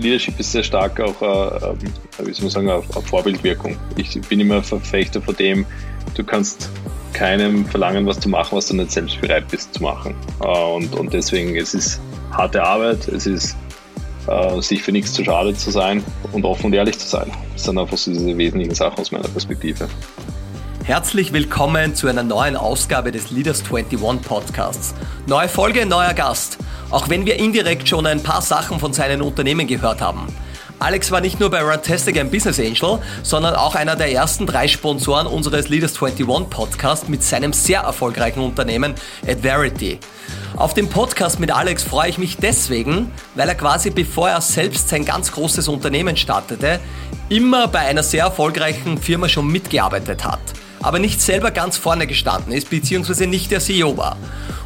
Leadership ist sehr stark auch, äh, wie soll man sagen, eine Vorbildwirkung. Ich bin immer Verfechter von dem, du kannst keinem verlangen, was zu machen, was du nicht selbst bereit bist zu machen. Äh, und, und deswegen, es ist harte Arbeit, es ist äh, sich für nichts zu schade zu sein und offen und ehrlich zu sein. Das sind einfach so diese wesentlichen Sachen aus meiner Perspektive. Herzlich willkommen zu einer neuen Ausgabe des Leaders 21 Podcasts. Neue Folge, neuer Gast. Auch wenn wir indirekt schon ein paar Sachen von seinen Unternehmen gehört haben. Alex war nicht nur bei Runtastic ein Business Angel, sondern auch einer der ersten drei Sponsoren unseres Leaders 21 Podcast mit seinem sehr erfolgreichen Unternehmen Adverity. Auf den Podcast mit Alex freue ich mich deswegen, weil er quasi bevor er selbst sein ganz großes Unternehmen startete, immer bei einer sehr erfolgreichen Firma schon mitgearbeitet hat aber nicht selber ganz vorne gestanden ist, beziehungsweise nicht der CEO war.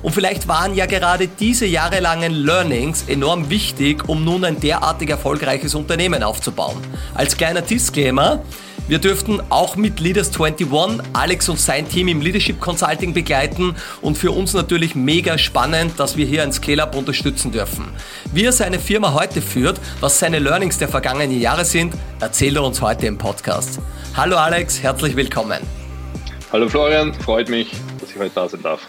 Und vielleicht waren ja gerade diese jahrelangen Learnings enorm wichtig, um nun ein derartig erfolgreiches Unternehmen aufzubauen. Als kleiner Disclaimer, wir dürften auch mit Leaders 21 Alex und sein Team im Leadership Consulting begleiten und für uns natürlich mega spannend, dass wir hier ein Scale-Up unterstützen dürfen. Wie er seine Firma heute führt, was seine Learnings der vergangenen Jahre sind, erzählt er uns heute im Podcast. Hallo Alex, herzlich willkommen. Hallo Florian, freut mich, dass ich heute da sein darf.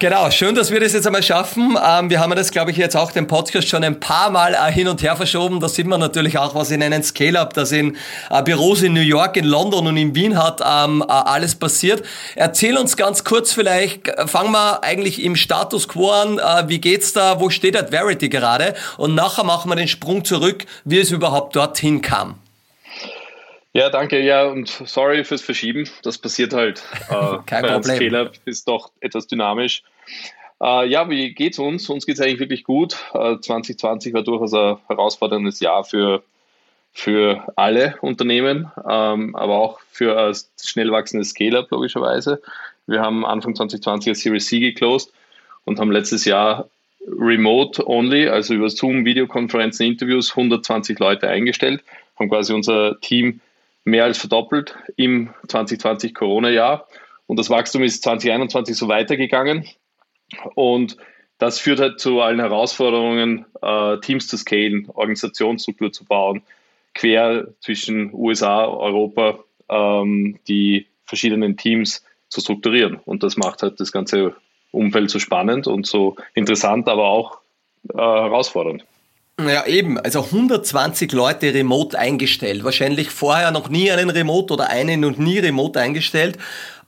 Genau, schön, dass wir das jetzt einmal schaffen. Ähm, wir haben das, glaube ich, jetzt auch den Podcast schon ein paar Mal äh, hin und her verschoben. Da sieht man natürlich auch, was in einem Scale-Up, das in äh, Büros in New York, in London und in Wien hat, ähm, äh, alles passiert. Erzähl uns ganz kurz vielleicht, fangen wir eigentlich im Status quo an. Wie geht's da? Wo steht Adverity gerade? Und nachher machen wir den Sprung zurück, wie es überhaupt dorthin kam. Ja, danke. Ja, und sorry fürs Verschieben. Das passiert halt. Äh, Kein Problem. Fehler ist doch etwas dynamisch. Äh, ja, wie geht's uns? Uns geht's eigentlich wirklich gut. Äh, 2020 war durchaus ein herausforderndes Jahr für, für alle Unternehmen, ähm, aber auch für ein schnell wachsendes Scale-Up logischerweise. Wir haben Anfang 2020 eine Series C geclosed und haben letztes Jahr remote only, also über Zoom, Videokonferenzen, Interviews, 120 Leute eingestellt, haben quasi unser Team mehr als verdoppelt im 2020 Corona-Jahr. Und das Wachstum ist 2021 so weitergegangen. Und das führt halt zu allen Herausforderungen, äh, Teams zu scalen, Organisationsstruktur zu bauen, quer zwischen USA, Europa, ähm, die verschiedenen Teams zu strukturieren. Und das macht halt das ganze Umfeld so spannend und so interessant, aber auch äh, herausfordernd. Ja, eben. Also 120 Leute remote eingestellt. Wahrscheinlich vorher noch nie einen Remote oder einen und nie remote eingestellt.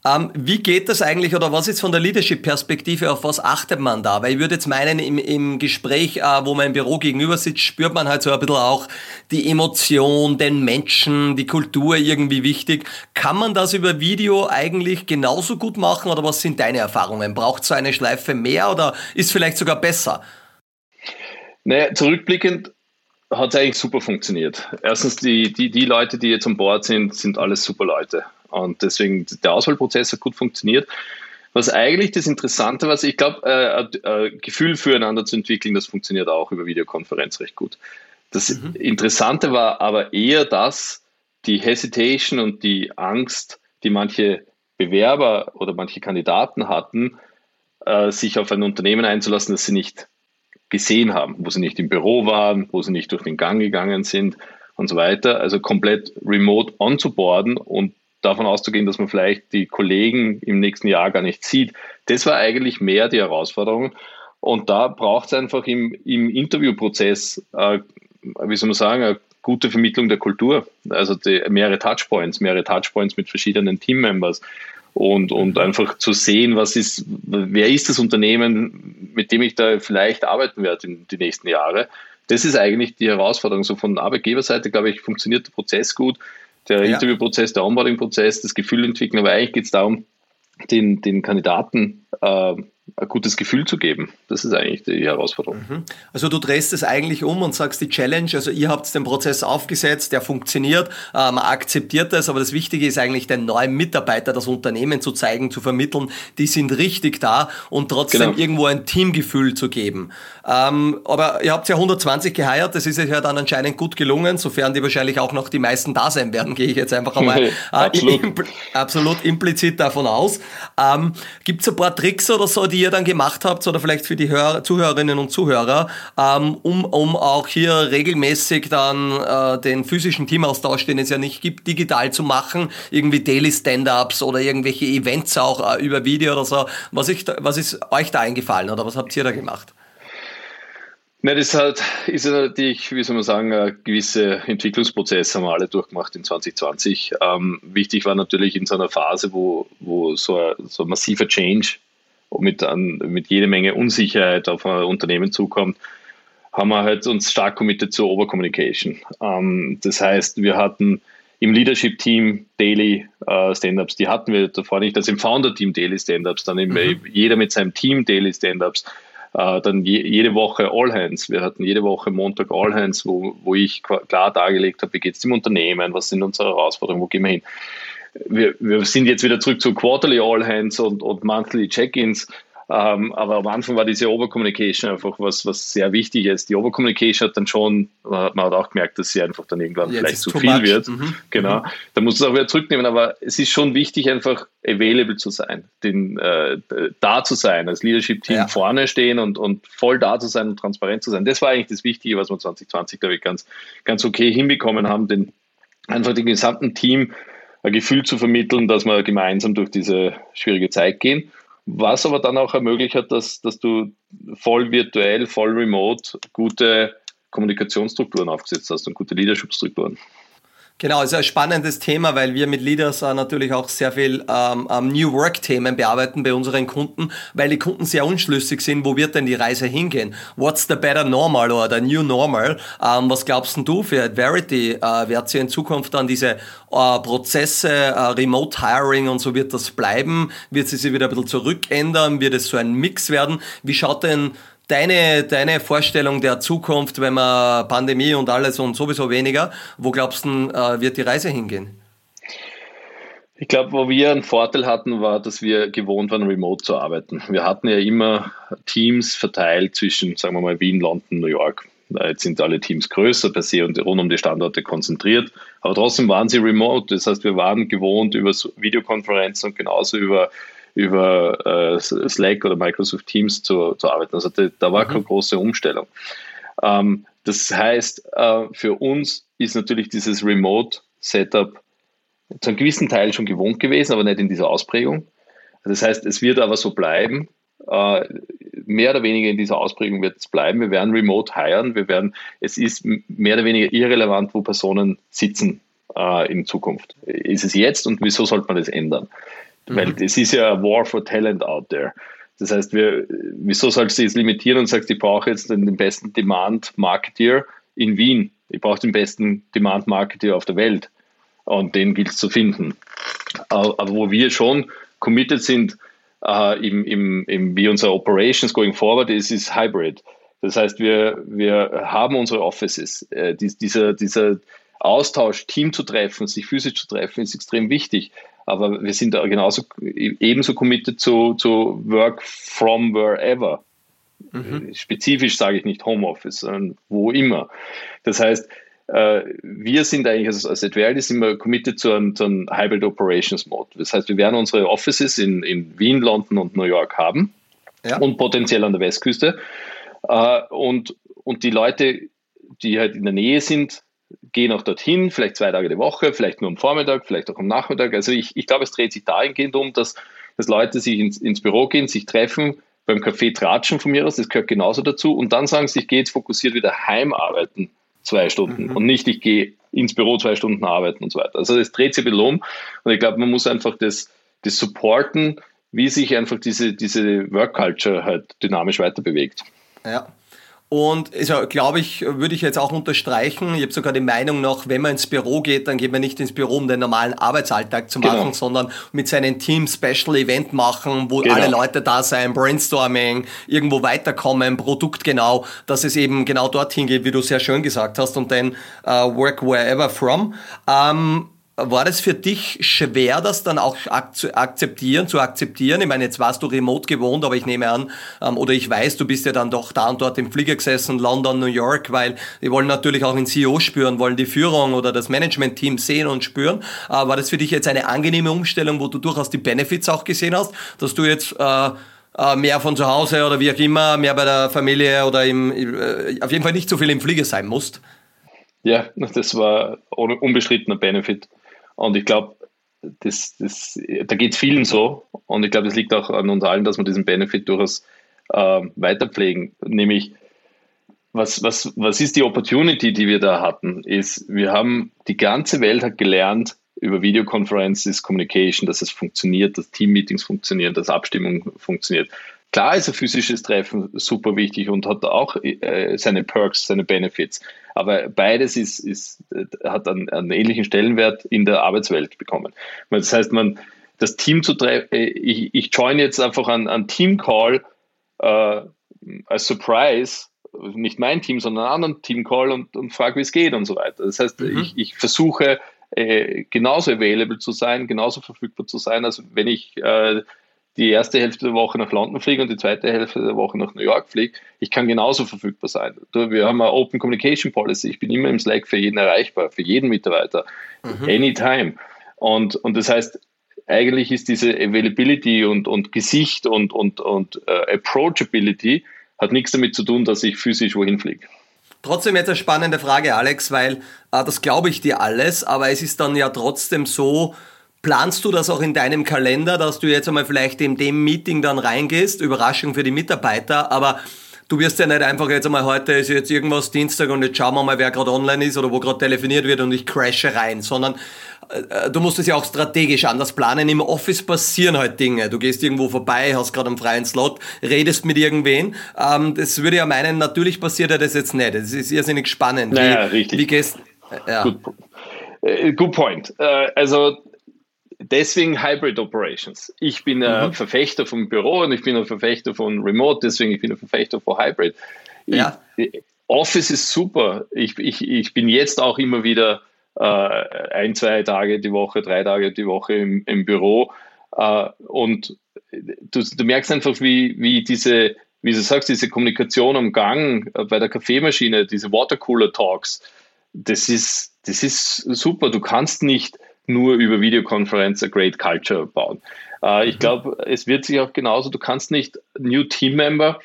Ähm, wie geht das eigentlich oder was ist von der Leadership-Perspektive, auf was achtet man da? Weil ich würde jetzt meinen, im, im Gespräch, äh, wo man im Büro gegenüber sitzt, spürt man halt so ein bisschen auch die Emotion, den Menschen, die Kultur irgendwie wichtig. Kann man das über Video eigentlich genauso gut machen oder was sind deine Erfahrungen? Braucht so eine Schleife mehr oder ist vielleicht sogar besser? Naja, zurückblickend hat es eigentlich super funktioniert. Erstens, die, die, die Leute, die jetzt an Bord sind, sind alles super Leute. Und deswegen, der Auswahlprozess hat gut funktioniert. Was eigentlich das Interessante was ich glaube, äh, äh, Gefühl füreinander zu entwickeln, das funktioniert auch über Videokonferenz recht gut. Das mhm. Interessante war aber eher dass die Hesitation und die Angst, die manche Bewerber oder manche Kandidaten hatten, äh, sich auf ein Unternehmen einzulassen, das sie nicht gesehen haben, wo sie nicht im Büro waren, wo sie nicht durch den Gang gegangen sind und so weiter. Also komplett remote onzuboarden und davon auszugehen, dass man vielleicht die Kollegen im nächsten Jahr gar nicht sieht. Das war eigentlich mehr die Herausforderung. Und da braucht es einfach im, im Interviewprozess, äh, wie soll man sagen, eine gute Vermittlung der Kultur. Also die, mehrere Touchpoints, mehrere Touchpoints mit verschiedenen Teammembers und, und einfach zu sehen, was ist, wer ist das Unternehmen, mit dem ich da vielleicht arbeiten werde in die nächsten Jahre. Das ist eigentlich die Herausforderung. So von Arbeitgeberseite, glaube ich, funktioniert der Prozess gut, der ja. Interviewprozess, der Onboarding-Prozess, das Gefühl entwickeln, aber eigentlich geht es darum, den, den Kandidaten äh, ein gutes Gefühl zu geben. Das ist eigentlich die Herausforderung. Mhm. Also du drehst es eigentlich um und sagst die Challenge, also ihr habt den Prozess aufgesetzt, der funktioniert, äh, man akzeptiert das, aber das Wichtige ist eigentlich den neuen Mitarbeiter das Unternehmen zu zeigen, zu vermitteln, die sind richtig da und trotzdem genau. irgendwo ein Teamgefühl zu geben. Ähm, aber ihr habt ja 120 geheiert, das ist euch ja dann anscheinend gut gelungen, sofern die wahrscheinlich auch noch die meisten da sein werden, gehe ich jetzt einfach einmal äh, absolut. Impl absolut implizit davon aus. Ähm, Gibt es ein paar Tricks oder so, die die ihr dann gemacht habt, oder vielleicht für die Hör Zuhörerinnen und Zuhörer, ähm, um, um auch hier regelmäßig dann äh, den physischen Teamaustausch, den es ja nicht gibt, digital zu machen, irgendwie Daily Stand-ups oder irgendwelche Events auch äh, über Video oder so. Was, ich, was ist euch da eingefallen oder was habt ihr da gemacht? Na, das hat, ist natürlich, wie soll man sagen, ein gewisser Entwicklungsprozess haben wir alle durchgemacht in 2020. Ähm, wichtig war natürlich in so einer Phase, wo, wo so, ein, so ein massiver Change mit, an, mit jede Menge Unsicherheit auf ein Unternehmen zukommt, haben wir halt uns stark committed zur Overcommunication. Ähm, das heißt, wir hatten im Leadership-Team Daily äh, Stand-Ups, die hatten wir davor nicht, also im Founder-Team Daily Stand-Ups, dann eben mhm. jeder mit seinem Team Daily Stand-Ups äh, dann je, jede Woche All Hands. Wir hatten jede Woche Montag All Hands, wo, wo ich klar dargelegt habe, wie geht es dem Unternehmen, was sind unsere Herausforderungen, wo gehen wir hin. Wir, wir sind jetzt wieder zurück zu Quarterly All Hands und, und Monthly Check-ins. Ähm, aber am Anfang war diese Overcommunication einfach was, was sehr wichtig ist. Die Overcommunication hat dann schon, man hat auch gemerkt, dass sie einfach dann irgendwann Jetzt vielleicht zu viel much. wird. Mhm. Genau. Mhm. Da muss es auch wieder zurücknehmen. Aber es ist schon wichtig, einfach available zu sein, den, äh, da zu sein, als Leadership-Team ja. vorne stehen und, und voll da zu sein und transparent zu sein. Das war eigentlich das Wichtige, was wir 2020, glaube ich, ganz, ganz okay hinbekommen haben, den, einfach dem gesamten Team ein Gefühl zu vermitteln, dass wir gemeinsam durch diese schwierige Zeit gehen was aber dann auch ermöglicht hat, dass, dass du voll virtuell, voll remote gute Kommunikationsstrukturen aufgesetzt hast und gute Leadership-Strukturen. Genau, ist ein spannendes Thema, weil wir mit Leaders äh, natürlich auch sehr viel ähm, New Work-Themen bearbeiten bei unseren Kunden, weil die Kunden sehr unschlüssig sind, wo wird denn die Reise hingehen? What's the better normal oder the new normal? Ähm, was glaubst denn du für Adverity? Äh, wird sie in Zukunft dann diese äh, Prozesse, äh, Remote Hiring und so wird das bleiben? Wird sie sich wieder ein bisschen zurückändern? Wird es so ein Mix werden? Wie schaut denn Deine, deine Vorstellung der Zukunft, wenn man Pandemie und alles und sowieso weniger, wo glaubst du, äh, wird die Reise hingehen? Ich glaube, wo wir einen Vorteil hatten, war, dass wir gewohnt waren, remote zu arbeiten. Wir hatten ja immer Teams verteilt zwischen, sagen wir mal, Wien, London, New York. Jetzt sind alle Teams größer per se und rund um die Standorte konzentriert. Aber trotzdem waren sie remote. Das heißt, wir waren gewohnt über Videokonferenzen und genauso über über äh, Slack oder Microsoft Teams zu, zu arbeiten. Also da, da war mhm. keine große Umstellung. Ähm, das heißt, äh, für uns ist natürlich dieses Remote-Setup zu einem gewissen Teil schon gewohnt gewesen, aber nicht in dieser Ausprägung. Das heißt, es wird aber so bleiben. Äh, mehr oder weniger in dieser Ausprägung wird es bleiben. Wir werden remote hiren. Wir werden, es ist mehr oder weniger irrelevant, wo Personen sitzen äh, in Zukunft. Ist es jetzt und wieso sollte man das ändern? Mhm. Weil es ist ja ein War for Talent out there. Das heißt, wir, wieso sollst du jetzt limitieren und sagst, ich brauche jetzt den, den besten Demand-Marketeer in Wien. Ich brauche den besten Demand-Marketeer auf der Welt. Und den gilt es zu finden. Aber wo wir schon committed sind, äh, im, im, im, wie unsere Operations going forward ist, ist Hybrid. Das heißt, wir, wir haben unsere Offices. Äh, dies, dieser, dieser Austausch, Team zu treffen, sich physisch zu treffen, ist extrem wichtig. Aber wir sind genauso ebenso committed zu, zu Work from wherever. Mhm. Spezifisch sage ich nicht Homeoffice, sondern wo immer. Das heißt, äh, wir sind eigentlich als, als Adverti sind wir committed zu einem, zu einem Hybrid Operations Mode. Das heißt, wir werden unsere Offices in, in Wien, London und New York haben ja. und potenziell an der Westküste. Äh, und, und die Leute, die halt in der Nähe sind, gehen auch dorthin, vielleicht zwei Tage die Woche, vielleicht nur am Vormittag, vielleicht auch am Nachmittag. Also ich, ich glaube, es dreht sich dahingehend um, dass, dass Leute sich ins, ins Büro gehen, sich treffen, beim Café tratschen von mir aus, das gehört genauso dazu, und dann sagen sie, ich gehe jetzt fokussiert wieder heimarbeiten, zwei Stunden, mhm. und nicht, ich gehe ins Büro zwei Stunden arbeiten und so weiter. Also das dreht sich ein bisschen um, und ich glaube, man muss einfach das, das supporten, wie sich einfach diese, diese Work Culture halt dynamisch weiter bewegt. Ja. Und also, glaube ich, würde ich jetzt auch unterstreichen. Ich habe sogar die Meinung noch, wenn man ins Büro geht, dann geht man nicht ins Büro, um den normalen Arbeitsalltag zu machen, genau. sondern mit seinem Team Special Event machen, wo genau. alle Leute da sein, Brainstorming, irgendwo weiterkommen, Produkt genau, dass es eben genau dorthin geht, wie du sehr schön gesagt hast, und dann uh, work wherever from. Ähm, war das für dich schwer, das dann auch zu akzeptieren, zu akzeptieren? Ich meine, jetzt warst du remote gewohnt, aber ich nehme an, ähm, oder ich weiß, du bist ja dann doch da und dort im Flieger gesessen, London, New York, weil die wollen natürlich auch den CEO spüren, wollen die Führung oder das Management-Team sehen und spüren. Äh, war das für dich jetzt eine angenehme Umstellung, wo du durchaus die Benefits auch gesehen hast, dass du jetzt äh, äh, mehr von zu Hause oder wie auch immer, mehr bei der Familie oder im, auf jeden Fall nicht so viel im Flieger sein musst. Ja, das war unbestrittener Benefit. Und ich glaube, das, das, da geht es vielen so. Und ich glaube, das liegt auch an uns allen, dass wir diesen Benefit durchaus äh, weiterpflegen. Nämlich, was, was, was ist die Opportunity, die wir da hatten? Ist, wir haben, die ganze Welt hat gelernt, über Videoconferences, Communication, dass es funktioniert, dass Teammeetings funktionieren, dass Abstimmung funktioniert. Klar ist ein physisches Treffen super wichtig und hat auch äh, seine Perks, seine Benefits. Aber beides ist, ist, hat einen, einen, ähnlichen Stellenwert in der Arbeitswelt bekommen. Das heißt, man, das Team zu treffen, äh, ich, ich join jetzt einfach an, an Team-Call äh, als Surprise, nicht mein Team, sondern einen anderen Team-Call und, und frage, wie es geht und so weiter. Das heißt, mhm. ich, ich versuche äh, genauso available zu sein, genauso verfügbar zu sein, als wenn ich äh, die erste Hälfte der Woche nach London fliege und die zweite Hälfte der Woche nach New York fliege, ich kann genauso verfügbar sein. Wir haben eine Open Communication Policy. Ich bin immer im Slack für jeden erreichbar, für jeden Mitarbeiter, mhm. anytime. Und, und das heißt, eigentlich ist diese Availability und, und Gesicht und, und, und uh, Approachability hat nichts damit zu tun, dass ich physisch wohin fliege. Trotzdem jetzt eine spannende Frage, Alex, weil äh, das glaube ich dir alles, aber es ist dann ja trotzdem so, Planst du das auch in deinem Kalender, dass du jetzt einmal vielleicht in dem Meeting dann reingehst? Überraschung für die Mitarbeiter, aber du wirst ja nicht einfach jetzt einmal heute ist jetzt irgendwas Dienstag und jetzt schauen wir mal, wer gerade online ist oder wo gerade telefoniert wird und ich crashe rein, sondern äh, du musst es ja auch strategisch anders planen. Im Office passieren halt Dinge. Du gehst irgendwo vorbei, hast gerade einen freien Slot, redest mit irgendwen. Ähm, das würde ja meinen, natürlich passiert ja das jetzt nicht. Das ist irrsinnig spannend. Naja, wie, richtig. Wie gehst, äh, ja. Good, good point. Also deswegen Hybrid Operations. Ich bin ein mhm. Verfechter vom Büro und ich bin ein Verfechter von Remote, deswegen ich bin ein Verfechter von Hybrid. Ja. Ich, Office ist super. Ich, ich, ich bin jetzt auch immer wieder äh, ein, zwei Tage die Woche, drei Tage die Woche im, im Büro. Äh, und du, du merkst einfach, wie, wie diese, wie du sagst, diese Kommunikation am Gang äh, bei der Kaffeemaschine, diese Watercooler Talks, das ist, das ist super. Du kannst nicht nur über Videokonferenz a great culture bauen. Äh, ich mhm. glaube, es wird sich auch genauso, du kannst nicht New Team Member,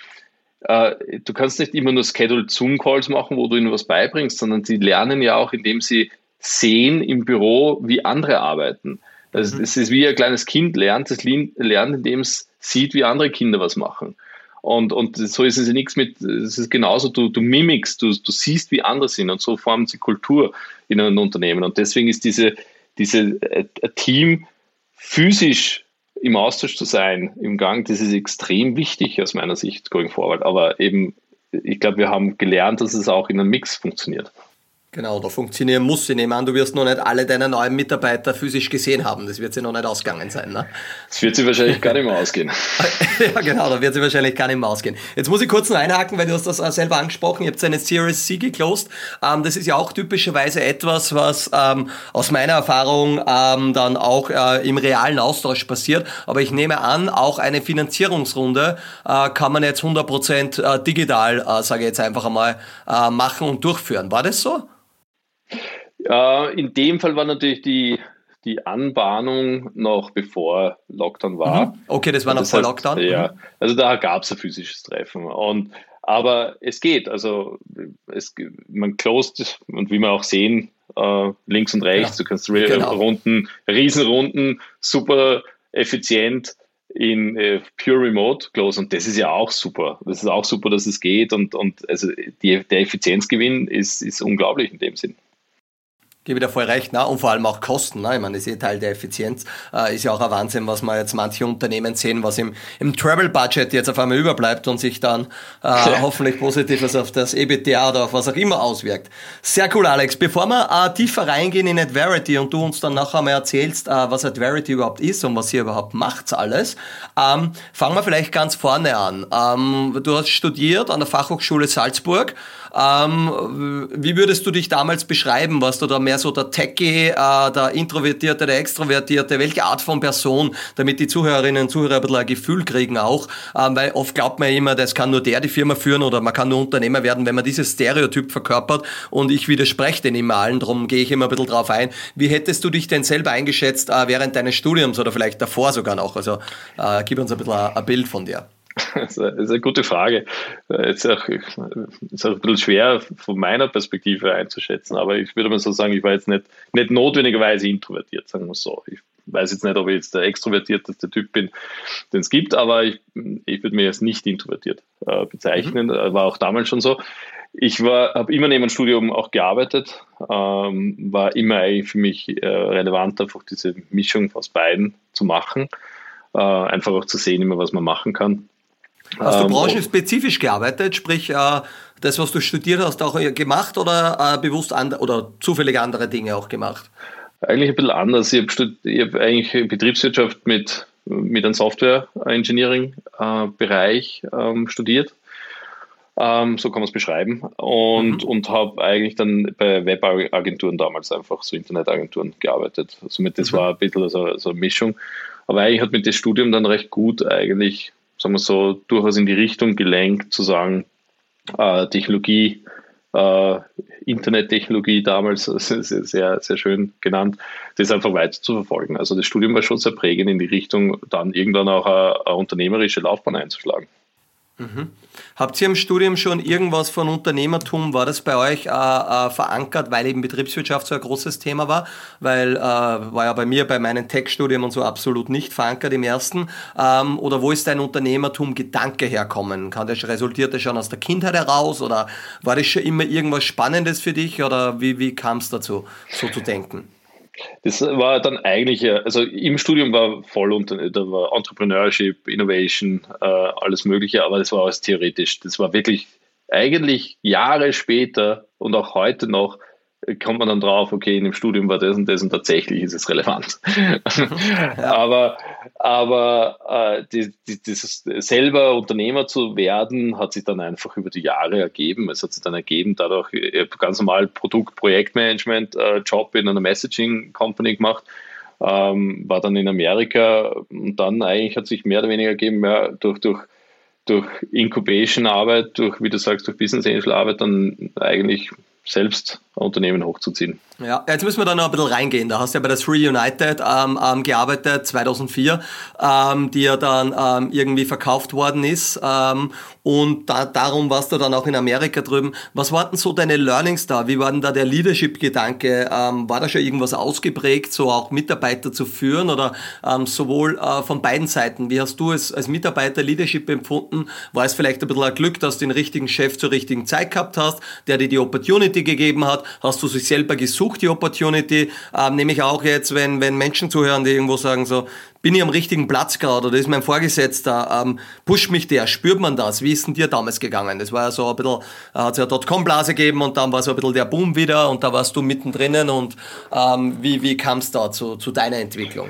äh, du kannst nicht immer nur Scheduled Zoom Calls machen, wo du ihnen was beibringst, sondern sie lernen ja auch, indem sie sehen im Büro, wie andere arbeiten. Also mhm. es ist wie ein kleines Kind lernt, es lernt, indem es sieht, wie andere Kinder was machen. Und, und so ist es ja nichts mit, es ist genauso, du, du mimikst, du, du siehst, wie andere sind und so formen sie Kultur in einem Unternehmen. Und deswegen ist diese, diese äh, Team physisch im Austausch zu sein, im Gang, das ist extrem wichtig aus meiner Sicht going forward. Aber eben, ich glaube, wir haben gelernt, dass es auch in einem Mix funktioniert. Genau, da funktionieren muss. Ich nehme an, du wirst noch nicht alle deine neuen Mitarbeiter physisch gesehen haben. Das wird sie noch nicht ausgegangen sein. Ne? Das wird sie wahrscheinlich gar nicht mehr ausgehen. ja, genau, da wird sie wahrscheinlich gar nicht mehr ausgehen. Jetzt muss ich kurz noch einhaken, weil du hast das selber angesprochen. Ihr habt eine Series C geclosed. Ähm, das ist ja auch typischerweise etwas, was ähm, aus meiner Erfahrung ähm, dann auch äh, im realen Austausch passiert. Aber ich nehme an, auch eine Finanzierungsrunde äh, kann man jetzt 100% äh, digital, äh, sage ich jetzt einfach einmal, äh, machen und durchführen. War das so? Äh, in dem Fall war natürlich die, die Anbahnung noch bevor Lockdown war. Mhm. Okay, das war noch das vor heißt, Lockdown. Ja, mhm. also da gab es ein physisches Treffen. Und, aber es geht. Also es, man closed und wie wir auch sehen, äh, links und rechts, ja, du kannst genau. Runden, Riesenrunden, super effizient in äh, Pure Remote close und das ist ja auch super. Das ist auch super, dass es geht und, und also die, der Effizienzgewinn ist, ist unglaublich in dem Sinn. Gebe dir voll recht, ne? und vor allem auch Kosten. Ne? Ich meine, das ist eh Teil der Effizienz. Äh, ist ja auch ein Wahnsinn, was man jetzt manche Unternehmen sehen, was im, im Travel-Budget jetzt auf einmal überbleibt und sich dann äh, ja. hoffentlich positives auf das EBTA oder auf was auch immer auswirkt. Sehr cool, Alex. Bevor wir äh, tiefer reingehen in Adverity und du uns dann nachher mal erzählst, äh, was Adverity überhaupt ist und was ihr überhaupt macht alles, ähm, fangen wir vielleicht ganz vorne an. Ähm, du hast studiert an der Fachhochschule Salzburg. Ähm, wie würdest du dich damals beschreiben? Warst du da mehr so der Techie, äh, der Introvertierte, der Extrovertierte? Welche Art von Person, damit die Zuhörerinnen und Zuhörer ein bisschen ein Gefühl kriegen auch? Ähm, weil oft glaubt man immer, das kann nur der die Firma führen oder man kann nur Unternehmer werden, wenn man dieses Stereotyp verkörpert und ich widerspreche den immer allen, darum gehe ich immer ein bisschen drauf ein. Wie hättest du dich denn selber eingeschätzt äh, während deines Studiums oder vielleicht davor sogar noch? Also äh, gib uns ein bisschen ein, ein Bild von dir. Das ist eine gute Frage. Es ist auch, ist auch ein bisschen schwer von meiner Perspektive einzuschätzen, aber ich würde mal so sagen, ich war jetzt nicht, nicht notwendigerweise introvertiert, sagen wir es so. Ich weiß jetzt nicht, ob ich jetzt der extrovertierteste Typ bin, den es gibt, aber ich, ich würde mir jetzt nicht introvertiert äh, bezeichnen. Mhm. War auch damals schon so. Ich habe immer neben dem Studium auch gearbeitet, ähm, war immer eigentlich für mich äh, relevant, einfach diese Mischung aus beiden zu machen. Äh, einfach auch zu sehen, immer was man machen kann. Hast du ähm, branchenspezifisch gearbeitet, sprich äh, das, was du studiert hast, auch gemacht oder äh, bewusst oder zufällig andere Dinge auch gemacht? Eigentlich ein bisschen anders. Ich habe hab eigentlich Betriebswirtschaft mit, mit einem Software-Engineering-Bereich äh, ähm, studiert. Ähm, so kann man es beschreiben. Und, mhm. und habe eigentlich dann bei Webagenturen damals einfach, so Internetagenturen gearbeitet. Somit das mhm. war ein bisschen so, so eine Mischung. Aber eigentlich hat mich das Studium dann recht gut eigentlich sagen wir so, durchaus in die Richtung gelenkt, zu sagen, äh, Technologie, äh, Internettechnologie damals sehr, sehr schön genannt, das einfach weiter zu verfolgen. Also das Studium war schon sehr prägend in die Richtung, dann irgendwann auch eine, eine unternehmerische Laufbahn einzuschlagen. Mhm. Habt ihr im Studium schon irgendwas von Unternehmertum, war das bei euch äh, äh, verankert, weil eben Betriebswirtschaft so ein großes Thema war? Weil äh, war ja bei mir bei meinen Tech-Studien und so absolut nicht verankert im ersten. Ähm, oder wo ist dein Unternehmertum-Gedanke herkommen? Kann das, resultiert das schon aus der Kindheit heraus oder war das schon immer irgendwas Spannendes für dich oder wie, wie kam es dazu, so zu denken? Das war dann eigentlich, also im Studium war voll unter, da war Entrepreneurship, Innovation, äh, alles Mögliche, aber das war alles theoretisch. Das war wirklich eigentlich Jahre später und auch heute noch kommt man dann drauf, okay, in dem Studium war das und das und tatsächlich ist es relevant. aber aber äh, die, die, dieses selber Unternehmer zu werden, hat sich dann einfach über die Jahre ergeben. Es hat sich dann ergeben, dadurch ganz normal Produkt, Projektmanagement, äh, Job in einer Messaging Company gemacht. Ähm, war dann in Amerika und dann eigentlich hat sich mehr oder weniger ergeben, ja, durch, durch, durch Incubation-Arbeit, durch, wie du sagst, durch Business Angel-Arbeit dann eigentlich selbst Unternehmen hochzuziehen. Ja, jetzt müssen wir da noch ein bisschen reingehen. Da hast du ja bei der Three United ähm, ähm, gearbeitet, 2004, ähm, die ja dann ähm, irgendwie verkauft worden ist. Ähm, und da, darum warst du dann auch in Amerika drüben. Was waren denn so deine Learnings da? Wie war denn da der Leadership-Gedanke? Ähm, war da schon irgendwas ausgeprägt, so auch Mitarbeiter zu führen oder sowohl äh, von beiden Seiten? Wie hast du es als Mitarbeiter Leadership empfunden? War es vielleicht ein bisschen ein Glück, dass du den richtigen Chef zur richtigen Zeit gehabt hast, der dir die Opportunity gegeben hat? Hast du sich selber gesucht, die Opportunity? Ähm, nämlich auch jetzt, wenn, wenn Menschen zuhören, die irgendwo sagen so, bin ich am richtigen Platz gerade oder ist mein Vorgesetzter, ähm, pusht mich der, spürt man das? Wie ist denn dir damals gegangen? Das war ja so ein bisschen, äh, hat es ja Dotcom-Blase gegeben und dann war so ein bisschen der Boom wieder und da warst du mittendrin und ähm, wie, wie kam es da zu, zu deiner Entwicklung?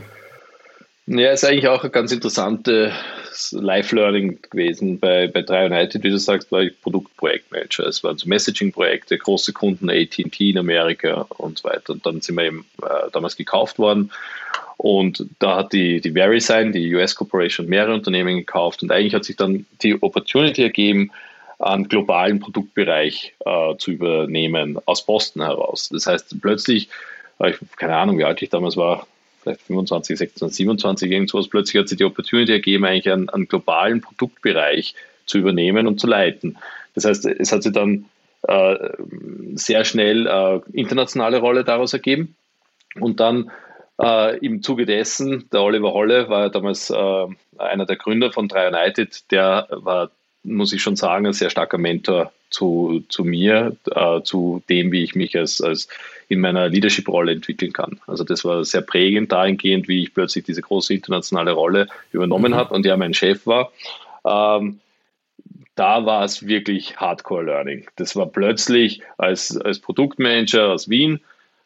Ja, ist eigentlich auch eine ganz interessante Live-Learning gewesen. Bei, bei 3 United, wie du sagst, war ich Produktprojektmanager. Es waren so Messaging-Projekte, große Kunden, AT&T in Amerika und so weiter. Und dann sind wir eben äh, damals gekauft worden. Und da hat die, die VeriSign, die US Corporation, mehrere Unternehmen gekauft. Und eigentlich hat sich dann die Opportunity ergeben, einen globalen Produktbereich äh, zu übernehmen, aus Boston heraus. Das heißt, plötzlich, äh, ich, keine Ahnung, wie alt ich damals war, vielleicht 25, 26, 27, irgendwas, plötzlich hat sich die Opportunity ergeben, eigentlich einen, einen globalen Produktbereich zu übernehmen und zu leiten. Das heißt, es hat sich dann äh, sehr schnell äh, internationale Rolle daraus ergeben. Und dann äh, im Zuge dessen, der Oliver Holle war ja damals äh, einer der Gründer von 3 United, der war, muss ich schon sagen, ein sehr starker Mentor zu, zu mir, äh, zu dem, wie ich mich als, als in meiner Leadership-Rolle entwickeln kann. Also das war sehr prägend dahingehend, wie ich plötzlich diese große internationale Rolle übernommen mhm. habe und ja mein Chef war. Ähm, da war es wirklich Hardcore-Learning. Das war plötzlich als, als Produktmanager aus Wien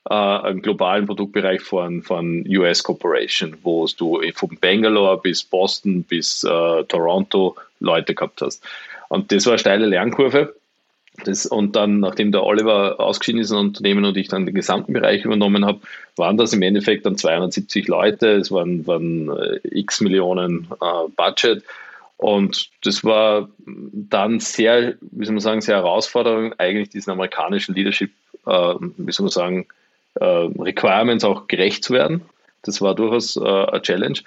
äh, einen globalen Produktbereich von, von US Corporation, wo du von Bangalore bis Boston bis äh, Toronto Leute gehabt hast. Und das war eine steile Lernkurve. Das, und dann, nachdem der Oliver ausgeschieden ist in Unternehmen und ich dann den gesamten Bereich übernommen habe, waren das im Endeffekt dann 270 Leute, es waren, waren äh, x Millionen äh, Budget. Und das war dann sehr, wie soll man sagen, sehr herausfordernd, eigentlich diesen amerikanischen Leadership, äh, wie soll man sagen, äh, Requirements auch gerecht zu werden. Das war durchaus äh, eine Challenge.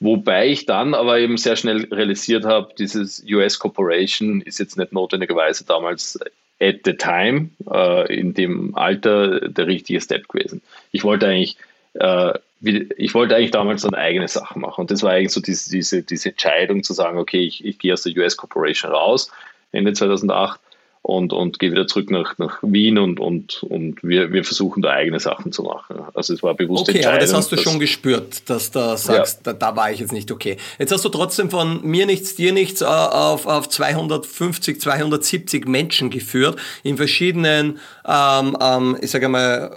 Wobei ich dann aber eben sehr schnell realisiert habe, dieses US Corporation ist jetzt nicht notwendigerweise damals at the time äh, in dem Alter der richtige Step gewesen. Ich wollte eigentlich äh, ich wollte eigentlich damals dann eigene Sachen machen. Und das war eigentlich so diese, diese, diese Entscheidung zu sagen, okay, ich, ich gehe aus der US Corporation raus, Ende 2008 und, und gehe wieder zurück nach, nach Wien und, und, und wir, wir versuchen da eigene Sachen zu machen. Also es war bewusst Okay, aber das hast du schon gespürt, dass du sagst, ja. da, da, war ich jetzt nicht okay. Jetzt hast du trotzdem von mir nichts, dir nichts äh, auf, auf 250, 270 Menschen geführt in verschiedenen, ähm, ähm, ich sage mal,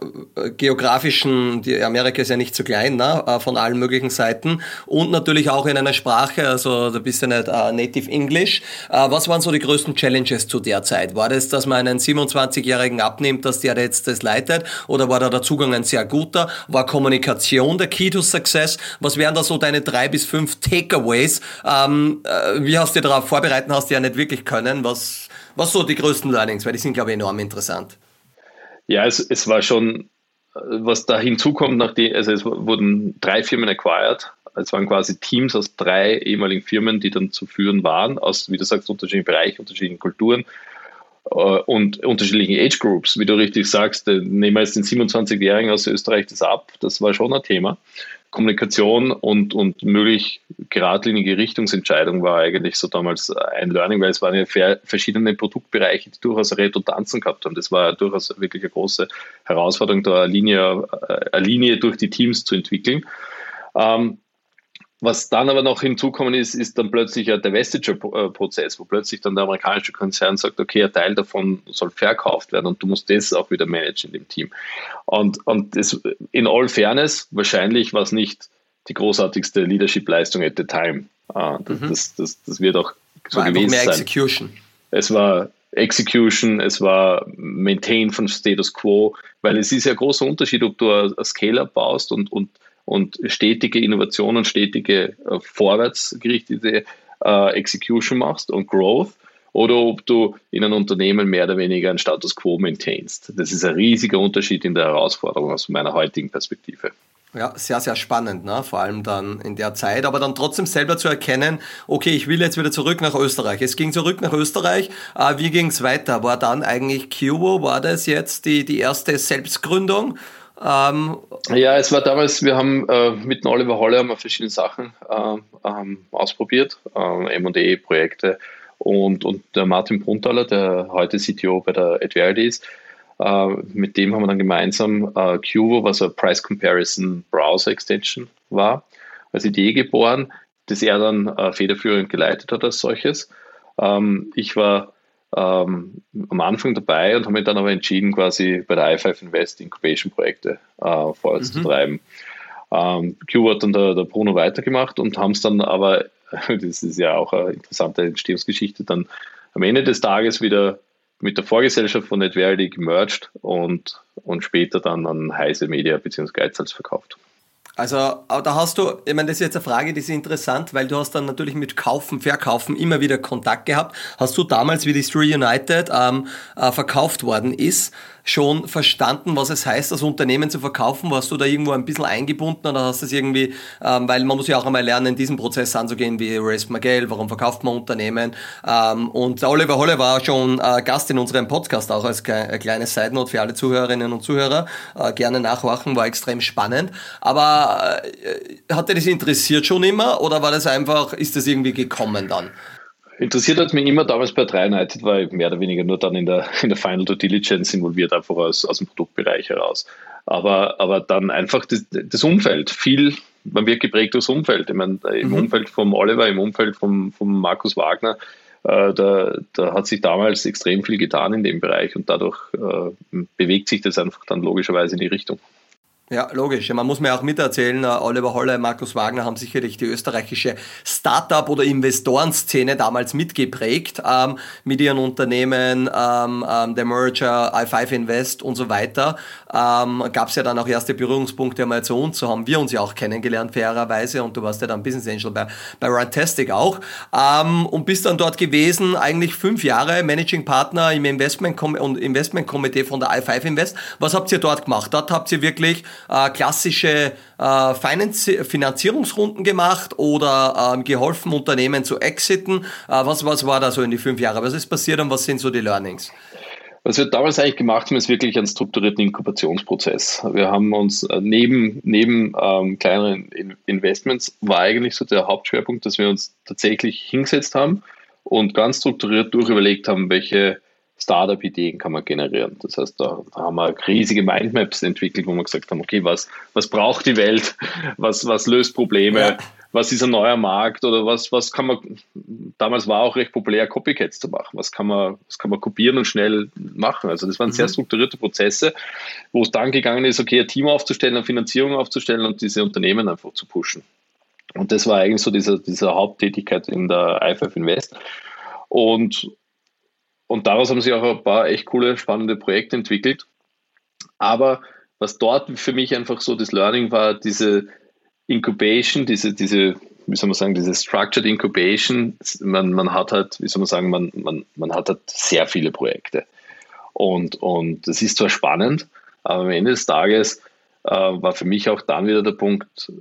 geografischen, die Amerika ist ja nicht so klein, ne, äh, von allen möglichen Seiten und natürlich auch in einer Sprache, also da bist du nicht uh, Native English. Uh, was waren so die größten Challenges zu der Zeit? War das, dass man einen 27-Jährigen abnimmt, dass der jetzt das leitet? Oder war da der Zugang ein sehr guter? War Kommunikation der Key to Success? Was wären da so deine drei bis fünf Takeaways? Ähm, äh, wie hast du darauf vorbereitet? Hast du ja nicht wirklich können. Was, was so die größten Learnings? Weil die sind, glaube ich, enorm interessant. Ja, es, es war schon, äh, was da hinzukommt, nachdem, also es wurden drei Firmen acquired es waren quasi Teams aus drei ehemaligen Firmen, die dann zu führen waren, aus, wie du sagst, unterschiedlichen Bereichen, unterschiedlichen Kulturen. Äh, und unterschiedlichen Age Groups, wie du richtig sagst, äh, nehmen wir jetzt den 27-Jährigen aus Österreich das ab, das war schon ein Thema. Kommunikation und, und möglich geradlinige Richtungsentscheidung war eigentlich so damals ein Learning, weil es waren ja verschiedene Produktbereiche, die durchaus Redundanzen gehabt haben. Das war durchaus wirklich eine große Herausforderung, da eine Linie, äh, eine Linie durch die Teams zu entwickeln. Ähm, was dann aber noch hinzukommen ist, ist dann plötzlich der Divestiture-Prozess, wo plötzlich dann der amerikanische Konzern sagt, okay, ein Teil davon soll verkauft werden und du musst das auch wieder managen in dem Team. Und, und das, in all Fairness, wahrscheinlich war es nicht die großartigste Leadership-Leistung at the time. Ah, das, mhm. das, das, das, wird auch so war gewesen mehr sein. Execution. Es war Execution, es war Maintain von Status Quo, weil es ist ja ein großer Unterschied, ob du ein Scale-Up baust und, und und stetige Innovation und stetige äh, vorwärtsgerichtete äh, Execution machst und Growth oder ob du in einem Unternehmen mehr oder weniger einen Status quo maintainst. Das ist ein riesiger Unterschied in der Herausforderung aus meiner heutigen Perspektive. Ja, sehr, sehr spannend, ne? vor allem dann in der Zeit, aber dann trotzdem selber zu erkennen, okay, ich will jetzt wieder zurück nach Österreich. Es ging zurück nach Österreich, äh, wie ging es weiter? War dann eigentlich Cubo, war das jetzt die, die erste Selbstgründung ähm, ja, es war damals, wir haben äh, mit Oliver Holle haben wir verschiedene Sachen äh, ähm, ausprobiert, äh, M&E-Projekte und, und der Martin Bruntaler, der heute CTO bei der Adverity ist, äh, mit dem haben wir dann gemeinsam äh, Cuvo, was ein Price Comparison Browser Extension war, als Idee geboren, das er dann äh, federführend geleitet hat als solches. Ähm, ich war ähm, am Anfang dabei und habe mich dann aber entschieden, quasi bei der i5 Invest Incubation-Projekte äh, vorwärts mhm. zu treiben. Ähm, Q hat dann der, der Bruno weitergemacht und haben es dann aber, das ist ja auch eine interessante Entstehungsgeschichte, dann am Ende des Tages wieder mit der Vorgesellschaft von NetVerity gemerged und, und später dann an Heise Media bzw. Geizhals verkauft. Also, da hast du, ich meine, das ist jetzt eine Frage, die ist interessant, weil du hast dann natürlich mit Kaufen, Verkaufen immer wieder Kontakt gehabt. Hast du damals, wie die Street United ähm, äh, verkauft worden ist, schon verstanden, was es heißt, das Unternehmen zu verkaufen? Warst du da irgendwo ein bisschen eingebunden oder hast du es irgendwie, ähm, weil man muss ja auch einmal lernen, in diesem Prozess anzugehen, wie raised man Geld, warum verkauft man Unternehmen? Ähm, und Oliver Holle war schon äh, Gast in unserem Podcast, auch als kle kleine Side Note für alle Zuhörerinnen und Zuhörer. Äh, gerne nachwachen, war extrem spannend. Aber äh, hat dir das interessiert schon immer oder war das einfach, ist das irgendwie gekommen dann? Interessiert hat mich immer damals bei 3 United, war ich mehr oder weniger nur dann in der, in der Final Due Diligence involviert, einfach aus, aus dem Produktbereich heraus. Aber, aber dann einfach das, das Umfeld, viel, man wird geprägt durchs Umfeld. Ich meine, im mhm. Umfeld vom Oliver, im Umfeld vom, vom Markus Wagner, äh, da, da hat sich damals extrem viel getan in dem Bereich und dadurch äh, bewegt sich das einfach dann logischerweise in die Richtung. Ja, logisch. man muss mir auch miterzählen, äh, Oliver Holle, Markus Wagner haben sicherlich die österreichische Startup- oder Investorenszene damals mitgeprägt ähm, mit ihren Unternehmen, ähm, ähm, der Merger, i5 Invest und so weiter. Ähm, Gab es ja dann auch erste Berührungspunkte einmal zu uns, so haben wir uns ja auch kennengelernt, fairerweise, und du warst ja dann Business Angel bei, bei Runtastic auch. Ähm, und bist dann dort gewesen, eigentlich fünf Jahre Managing Partner im Investment- und Investmentkomitee von der i5 Invest. Was habt ihr dort gemacht? Dort habt ihr wirklich äh, klassische äh, Finanzierungsrunden gemacht oder ähm, geholfen, Unternehmen zu exiten? Äh, was, was war da so in die fünf Jahre? Was ist passiert und was sind so die Learnings? Was wir damals eigentlich gemacht haben, ist wirklich einen strukturierten Inkubationsprozess. Wir haben uns äh, neben, neben ähm, kleineren Investments war eigentlich so der Hauptschwerpunkt, dass wir uns tatsächlich hingesetzt haben und ganz strukturiert durchüberlegt haben, welche Startup-Ideen kann man generieren. Das heißt, da, haben wir riesige Mindmaps entwickelt, wo wir gesagt haben, okay, was, was braucht die Welt? Was, was löst Probleme? Ja was ist ein neuer Markt oder was, was kann man, damals war auch recht populär, Copycats zu machen. Was kann man, was kann man kopieren und schnell machen? Also das waren mhm. sehr strukturierte Prozesse, wo es dann gegangen ist, okay, ein Team aufzustellen, eine Finanzierung aufzustellen und diese Unternehmen einfach zu pushen. Und das war eigentlich so diese, diese Haupttätigkeit in der i5 Invest. Und, und daraus haben sich auch ein paar echt coole, spannende Projekte entwickelt. Aber was dort für mich einfach so das Learning war, diese, Incubation, diese, diese, wie soll man sagen, diese Structured Incubation, man, man hat halt, wie soll man sagen, man, man, man hat halt sehr viele Projekte. Und, und das ist zwar spannend, aber am Ende des Tages äh, war für mich auch dann wieder der Punkt,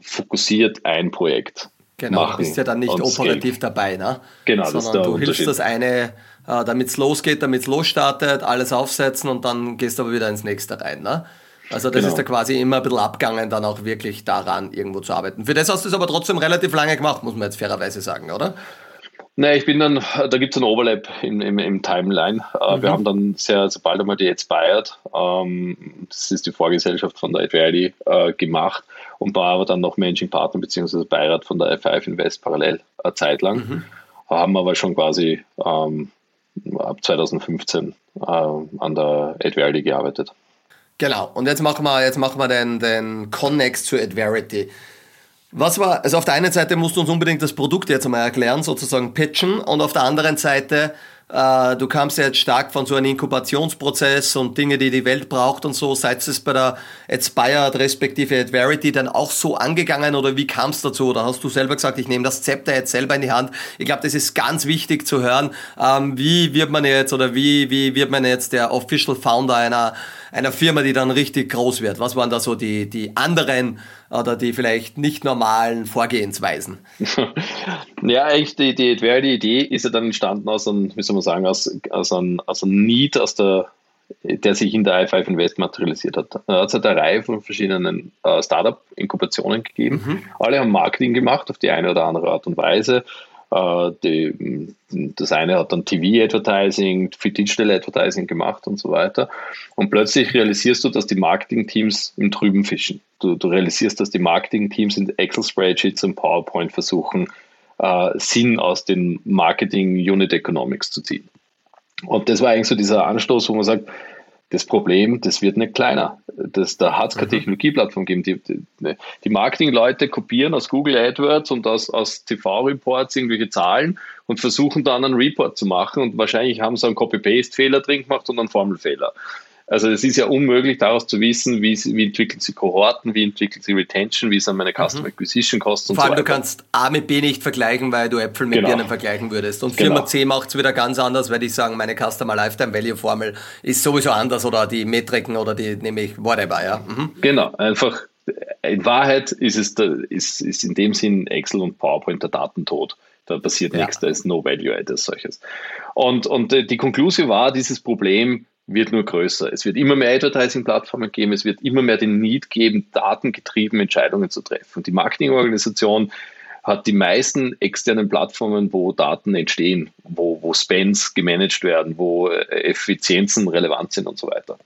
fokussiert ein Projekt. Genau, machen du bist ja dann nicht operativ Scale. dabei, ne? Genau, Sondern du hilfst das eine, äh, damit es losgeht, damit es losstartet, alles aufsetzen und dann gehst du aber wieder ins nächste rein, ne? Also das genau. ist da quasi immer ein bisschen abgegangen, dann auch wirklich daran irgendwo zu arbeiten. Für das hast du es aber trotzdem relativ lange gemacht, muss man jetzt fairerweise sagen, oder? Naja, ich bin dann, da gibt es ein Overlap im, im, im Timeline. Äh, mhm. Wir haben dann sehr, sobald einmal die Expired, ähm, das ist die Vorgesellschaft von der Adverity, äh, gemacht und war aber dann noch Managing Partner bzw. Beirat von der F5 Invest parallel eine Zeit lang. Mhm. Haben aber schon quasi ähm, ab 2015 äh, an der Adverity gearbeitet. Genau, und jetzt machen wir, jetzt machen wir den, den Connex zu Adverity. Was war, also auf der einen Seite musst du uns unbedingt das Produkt jetzt einmal erklären, sozusagen pitchen, und auf der anderen Seite du kamst ja jetzt stark von so einem Inkubationsprozess und Dinge, die die Welt braucht und so. Seid es bei der Adspired respektive Adverity dann auch so angegangen oder wie kam es dazu? Oder hast du selber gesagt, ich nehme das Zepter jetzt selber in die Hand? Ich glaube, das ist ganz wichtig zu hören. Ähm, wie wird man jetzt oder wie, wie wird man jetzt der Official Founder einer, einer Firma, die dann richtig groß wird? Was waren da so die, die anderen oder die vielleicht nicht normalen Vorgehensweisen? ja, eigentlich die, die, die Idee ist ja dann entstanden aus einem, wie soll man sagen, aus, aus einem, aus einem Need, aus der, der sich in der i5 Invest materialisiert hat. Da hat es halt eine Reihe von verschiedenen äh, Startup-Inkubationen gegeben. Mhm. Alle haben Marketing gemacht auf die eine oder andere Art und Weise. Äh, die, das eine hat dann TV-Advertising, für Digital Advertising gemacht und so weiter. Und plötzlich realisierst du, dass die Marketing-Teams im Trüben fischen. Du, du realisierst, dass die Marketing-Teams in Excel-Spreadsheets und PowerPoint versuchen, äh, Sinn aus den Marketing-Unit Economics zu ziehen. Und das war eigentlich so dieser Anstoß, wo man sagt, das Problem, das wird nicht kleiner. Das, da hat es keine mhm. Technologieplattform gegeben. Die, die, die Marketingleute kopieren aus Google AdWords und aus, aus TV-Reports irgendwelche Zahlen und versuchen dann einen Report zu machen und wahrscheinlich haben sie einen Copy-Paste-Fehler drin gemacht und einen Formelfehler. Also es ist ja unmöglich daraus zu wissen, wie, wie entwickelt sich Kohorten, wie entwickelt sich Retention, wie sind meine Customer mhm. Acquisition Costs und Vor allem, so du kannst A mit B nicht vergleichen, weil du Äpfel mit genau. Birnen vergleichen würdest. Und Firma genau. C macht es wieder ganz anders, weil die sagen, meine Customer Lifetime Value Formel ist sowieso anders oder die Metriken oder die nehme ich whatever, ja. Mhm. Genau, einfach in Wahrheit ist es ist, ist in dem Sinn Excel und PowerPoint der Datentod. Da passiert ja. nichts, da ist no value add als solches. Und, und äh, die Konklusion war, dieses Problem wird nur größer. Es wird immer mehr Advertising-Plattformen geben, es wird immer mehr den Need geben, datengetrieben Entscheidungen zu treffen. Die Marketingorganisation hat die meisten externen Plattformen, wo Daten entstehen, wo, wo Spends gemanagt werden, wo äh, Effizienzen relevant sind und so weiter.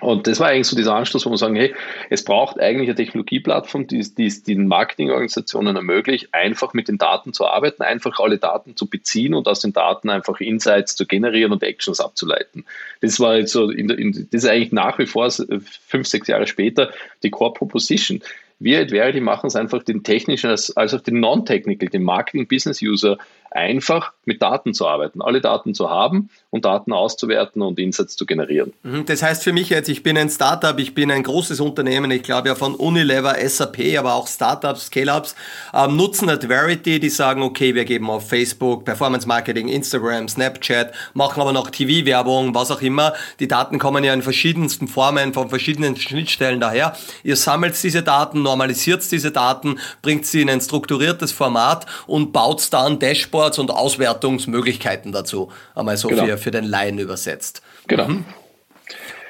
Und das war eigentlich so dieser Anstoß, wo man sagen, hey, es braucht eigentlich eine Technologieplattform, die, die es den Marketingorganisationen ermöglicht, einfach mit den Daten zu arbeiten, einfach alle Daten zu beziehen und aus den Daten einfach Insights zu generieren und Actions abzuleiten. Das war jetzt so, in, in, das ist eigentlich nach wie vor fünf, sechs Jahre später die Core Proposition. Wir at Verity machen es einfach den technischen als, als auch den Non-Technical, den Marketing-Business-User einfach mit Daten zu arbeiten, alle Daten zu haben und Daten auszuwerten und Insights zu generieren. Mhm, das heißt für mich jetzt, ich bin ein Startup, ich bin ein großes Unternehmen, ich glaube ja von Unilever, SAP, aber auch Startups, Scale-Ups, ähm, nutzen Adverity, die sagen, okay, wir geben auf Facebook, Performance Marketing, Instagram, Snapchat, machen aber noch TV-Werbung, was auch immer. Die Daten kommen ja in verschiedensten Formen, von verschiedenen Schnittstellen daher. Ihr sammelt diese Daten, normalisiert diese Daten, bringt sie in ein strukturiertes Format und baut dann Dashboards und Auswertungsmöglichkeiten dazu. Einmal so genau. für, für den Laien übersetzt. Genau. Mhm.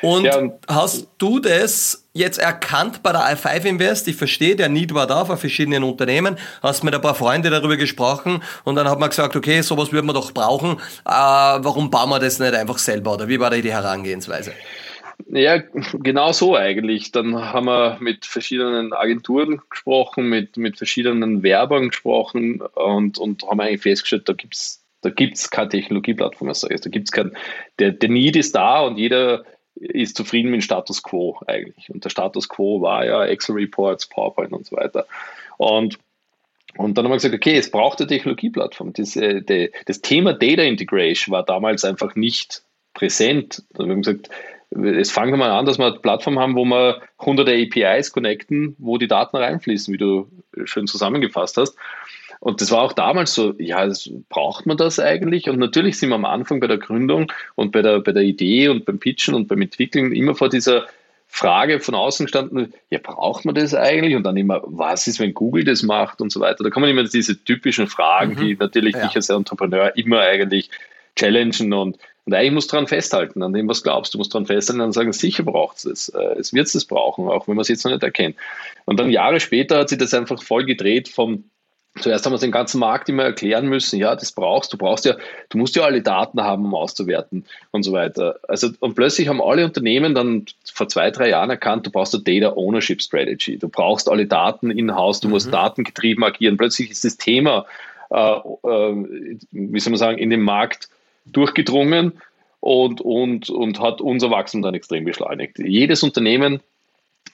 Und ja, hast du das jetzt erkannt bei der i5 Invest? Ich verstehe, der Need war da von verschiedenen Unternehmen. Hast mit ein paar Freunden darüber gesprochen und dann hat man gesagt, okay, sowas würden wir doch brauchen. Äh, warum bauen wir das nicht einfach selber? Oder wie war da die Herangehensweise? Ja, genau so eigentlich. Dann haben wir mit verschiedenen Agenturen gesprochen, mit, mit verschiedenen Werbern gesprochen und, und haben eigentlich festgestellt, da gibt es da gibt's keine Technologieplattform als solches. Da gibt's kein, der, der Need ist da und jeder ist zufrieden mit dem Status Quo eigentlich. Und der Status Quo war ja Excel Reports, PowerPoint und so weiter. Und, und dann haben wir gesagt, okay, es braucht eine Technologieplattform. Das, äh, das Thema Data Integration war damals einfach nicht präsent. Wir haben gesagt, es fangen wir mal an, dass wir eine Plattform haben, wo wir hunderte APIs connecten, wo die Daten reinfließen, wie du schön zusammengefasst hast. Und das war auch damals so, ja, das, braucht man das eigentlich? Und natürlich sind wir am Anfang bei der Gründung und bei der, bei der Idee und beim Pitchen und beim Entwickeln immer vor dieser Frage von außen gestanden, ja, braucht man das eigentlich? Und dann immer, was ist, wenn Google das macht und so weiter. Da kommen immer diese typischen Fragen, mhm. die natürlich ja. dich als Entrepreneur immer eigentlich challengen und, und eigentlich musst du daran festhalten, an dem, was glaubst. Du musst daran festhalten und sagen, sicher braucht es es. Äh, es wird es brauchen, auch wenn man es jetzt noch nicht erkennt. Und dann Jahre später hat sich das einfach voll gedreht vom Zuerst haben wir den ganzen Markt immer erklären müssen, ja, das brauchst du, brauchst ja, du musst ja alle Daten haben, um auszuwerten und so weiter. Also, und plötzlich haben alle Unternehmen dann vor zwei, drei Jahren erkannt, du brauchst eine Data Ownership Strategy. Du brauchst alle Daten in-house, du mhm. musst datengetrieben agieren. Plötzlich ist das Thema, äh, äh, wie soll man sagen, in den Markt durchgedrungen und, und, und hat unser Wachstum dann extrem beschleunigt. Jedes Unternehmen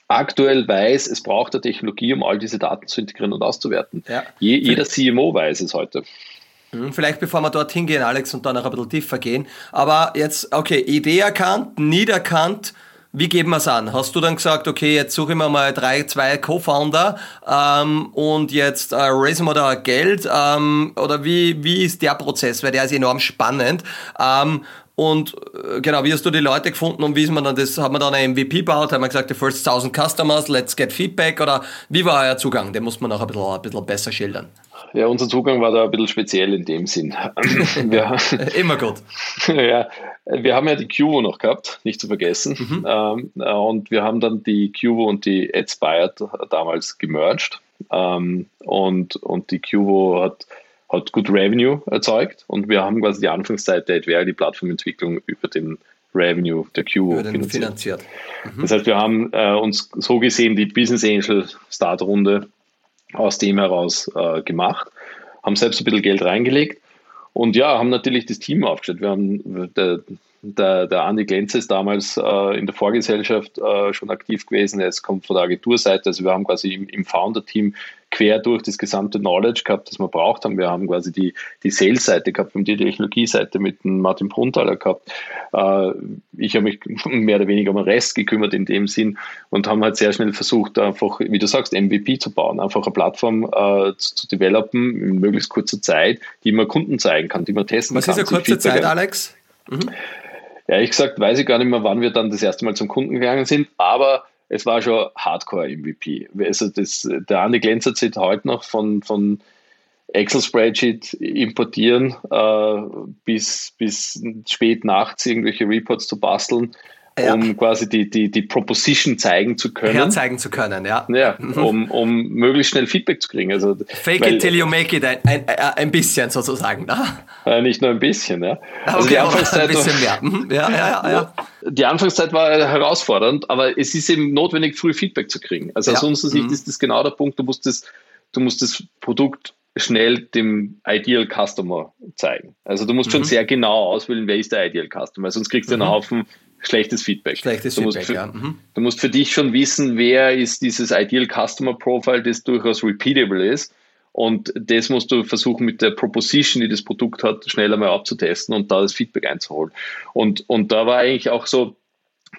aktuell weiß, es braucht eine Technologie, um all diese Daten zu integrieren und auszuwerten. Ja. Je, jeder CMO weiß es heute. Hm, vielleicht bevor wir dorthin gehen, Alex, und dann noch ein bisschen tiefer gehen. Aber jetzt, okay, Idee erkannt, Need erkannt. Wie geben wir es an? Hast du dann gesagt, okay, jetzt suche ich mir mal drei, zwei Co-Founder ähm, und jetzt äh, raisen wir da Geld? Ähm, oder wie, wie ist der Prozess? Weil der ist enorm spannend. Ähm, und äh, genau, wie hast du die Leute gefunden und wie ist man dann das, hat man dann ein MVP gebaut, hat man gesagt, the first 1000 Customers, let's get Feedback oder wie war euer Zugang? Den muss man noch ein bisschen, ein bisschen besser schildern. Ja, unser Zugang war da ein bisschen speziell in dem Sinn. wir, Immer gut. ja, wir haben ja die Cuvo noch gehabt, nicht zu vergessen. Mhm. Ähm, und wir haben dann die Cuvo und die Adspired damals gemerged. Ähm, und, und die Cuvo hat hat gut Revenue erzeugt und wir haben quasi die Anfangszeit der Adveria, die Plattformentwicklung über den Revenue der Q finanziert. finanziert. Mhm. Das heißt, wir haben äh, uns so gesehen die Business Angel Startrunde aus dem heraus äh, gemacht, haben selbst ein bisschen Geld reingelegt und ja, haben natürlich das Team aufgestellt. Wir haben der, der, der Andi Glenze ist damals äh, in der Vorgesellschaft äh, schon aktiv gewesen. Er kommt von der Agenturseite. Also wir haben quasi im, im Founder-Team quer durch das gesamte Knowledge gehabt, das wir braucht haben. Wir haben quasi die, die Sales-Seite gehabt, wir haben die Technologie-Seite mit dem Martin Bruntaler gehabt. Äh, ich habe mich mehr oder weniger um den Rest gekümmert in dem Sinn und haben halt sehr schnell versucht, einfach, wie du sagst, MVP zu bauen, einfach eine Plattform äh, zu, zu developen in möglichst kurzer Zeit, die man Kunden zeigen kann, die man testen Was kann. Was ist eine kurze Zeit, Alex? Mhm. Ehrlich gesagt weiß ich gar nicht mehr, wann wir dann das erste Mal zum Kunden gegangen sind, aber es war schon Hardcore-MVP. Also der Andi Glenz erzählt heute noch von, von Excel-Spreadsheet importieren, äh, bis, bis spät nachts irgendwelche Reports zu basteln ja. um quasi die, die, die Proposition zeigen zu können. Herzeigen zu können, ja. Ja, mhm. um, um möglichst schnell Feedback zu kriegen. Also, Fake weil, it till you make it, ein, ein, ein bisschen sozusagen. Ne? Äh, nicht nur ein bisschen, ja. Also okay, die Anfangszeit ein bisschen mehr. Mhm. Ja, ja, ja, ja. Die Anfangszeit war herausfordernd, aber es ist eben notwendig, früh Feedback zu kriegen. Also aus unserer Sicht mhm. ist das genau der Punkt, du musst das, du musst das Produkt schnell dem Ideal Customer zeigen. Also du musst mhm. schon sehr genau auswählen, wer ist der Ideal Customer, sonst kriegst du einen mhm. Haufen schlechtes Feedback. Schlechtes du Feedback, für, ja. Mhm. Du musst für dich schon wissen, wer ist dieses Ideal Customer Profile, das durchaus repeatable ist Und das musst du versuchen, mit der Proposition, die das Produkt hat, schneller mal abzutesten und da das Feedback einzuholen. Und, und da war eigentlich auch so,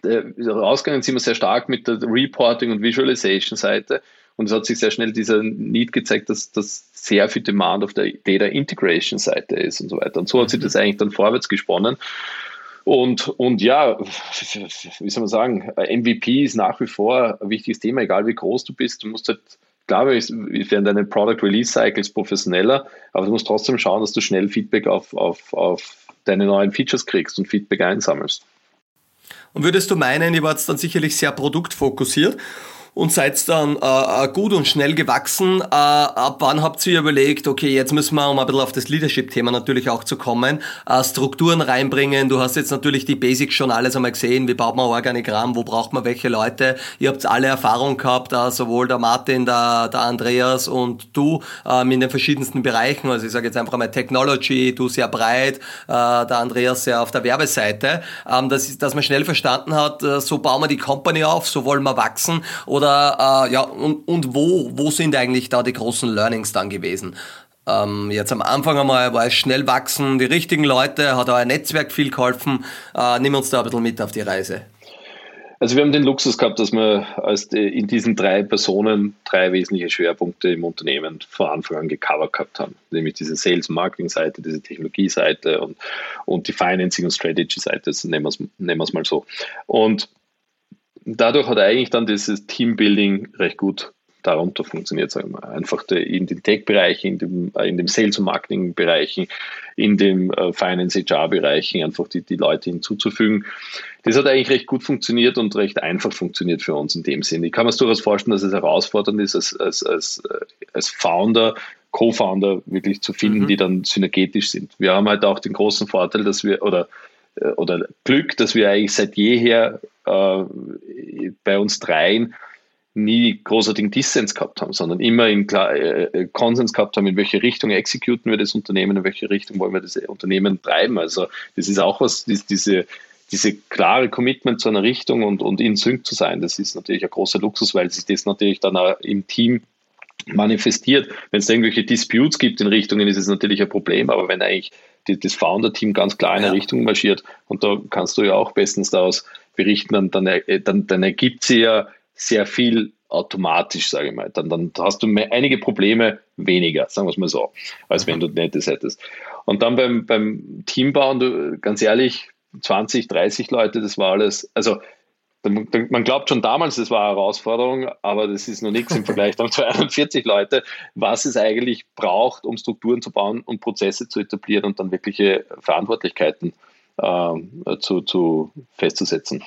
äh, rausgegangen sind wir sehr stark mit der Reporting und Visualization Seite. Und es hat sich sehr schnell dieser Need gezeigt, dass das sehr viel Demand auf der Data Integration Seite ist und so weiter. Und so hat sich das eigentlich dann vorwärts gesponnen. Und, und ja, wie soll man sagen, MVP ist nach wie vor ein wichtiges Thema, egal wie groß du bist. Du musst halt, klar, werden deine Product Release Cycles professioneller, aber du musst trotzdem schauen, dass du schnell Feedback auf, auf, auf deine neuen Features kriegst und Feedback einsammelst. Und würdest du meinen, ihr wart dann sicherlich sehr produktfokussiert und seid dann äh, äh, gut und schnell gewachsen. Äh, ab wann habt ihr überlegt, okay, jetzt müssen wir, um ein bisschen auf das Leadership-Thema natürlich auch zu kommen, äh, Strukturen reinbringen. Du hast jetzt natürlich die Basics schon alles einmal gesehen. Wie baut man Organigramm? Wo braucht man welche Leute? Ihr habt alle Erfahrung gehabt, äh, sowohl der Martin, der, der Andreas und du ähm, in den verschiedensten Bereichen. Also ich sage jetzt einfach mal Technology, du sehr breit, äh, der Andreas sehr auf der Werbeseite. Ähm, dass, dass man schnell verstanden hat, äh, so bauen wir die Company auf, so wollen wir wachsen. Oder oder äh, ja, und, und wo, wo sind eigentlich da die großen Learnings dann gewesen? Ähm, jetzt am Anfang einmal war es schnell wachsen, die richtigen Leute, hat euer Netzwerk viel geholfen. Äh, nimm uns da ein bisschen mit auf die Reise. Also wir haben den Luxus gehabt, dass wir als in diesen drei Personen drei wesentliche Schwerpunkte im Unternehmen von Anfang an gecovert gehabt haben. Nämlich diese Sales-Marketing-Seite, diese Technologie-Seite und, und die Financing- und Strategy-Seite, nehmen wir es mal so. Und dadurch hat eigentlich dann dieses Teambuilding recht gut darunter funktioniert, sagen wir mal. Einfach in den Tech-Bereichen, in dem, äh, in dem Sales- und Marketing-Bereichen, in dem äh, Finance-HR-Bereichen einfach die, die Leute hinzuzufügen. Das hat eigentlich recht gut funktioniert und recht einfach funktioniert für uns in dem Sinn. Ich kann mir durchaus vorstellen, dass es herausfordernd ist, als, als, als, äh, als Founder, Co-Founder wirklich zu finden, mhm. die dann synergetisch sind. Wir haben halt auch den großen Vorteil, dass wir, oder oder Glück, dass wir eigentlich seit jeher äh, bei uns dreien nie großartigen Dissens gehabt haben, sondern immer in äh, äh, Konsens gehabt haben, in welche Richtung exekuten wir das Unternehmen, in welche Richtung wollen wir das Unternehmen treiben. Also das ist auch was, diese, diese klare Commitment zu einer Richtung und, und in Sync zu sein, das ist natürlich ein großer Luxus, weil sich das natürlich dann auch im Team manifestiert. Wenn es irgendwelche Disputes gibt in Richtungen, ist es natürlich ein Problem, aber wenn eigentlich die, das Founder-Team ganz klar in eine ja. Richtung marschiert und da kannst du ja auch bestens daraus berichten, dann, dann, äh, dann, dann ergibt sie ja sehr viel automatisch, sage ich mal. Dann, dann hast du einige Probleme weniger, sagen wir es mal so, als wenn du Nettes hättest. Und dann beim, beim Teambauen, du, ganz ehrlich, 20, 30 Leute, das war alles, also man glaubt schon damals, das war eine Herausforderung, aber das ist noch nichts im Vergleich zu 42 Leute, was es eigentlich braucht, um Strukturen zu bauen und Prozesse zu etablieren und dann wirkliche Verantwortlichkeiten äh, zu, zu festzusetzen.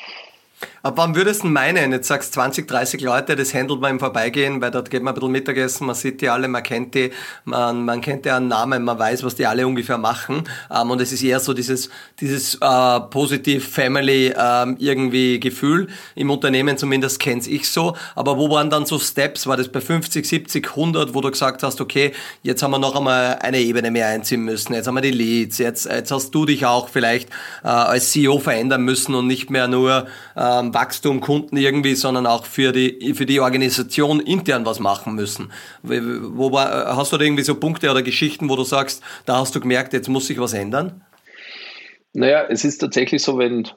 Ab wann würdest du meinen? Jetzt sagst 20, 30 Leute, das handelt man im Vorbeigehen, weil dort geht man ein bisschen Mittagessen, man sieht die alle, man kennt die, man, man kennt deren Namen, man weiß, was die alle ungefähr machen. Ähm, und es ist eher so dieses, dieses äh, positiv Family ähm, irgendwie Gefühl. Im Unternehmen zumindest kenn's ich so. Aber wo waren dann so Steps? War das bei 50, 70, 100, wo du gesagt hast, okay, jetzt haben wir noch einmal eine Ebene mehr einziehen müssen, jetzt haben wir die Leads, jetzt, jetzt hast du dich auch vielleicht äh, als CEO verändern müssen und nicht mehr nur äh, ähm, Wachstum, Kunden irgendwie, sondern auch für die, für die Organisation intern was machen müssen. Wo war, hast du da irgendwie so Punkte oder Geschichten, wo du sagst, da hast du gemerkt, jetzt muss sich was ändern? Naja, es ist tatsächlich so, wenn,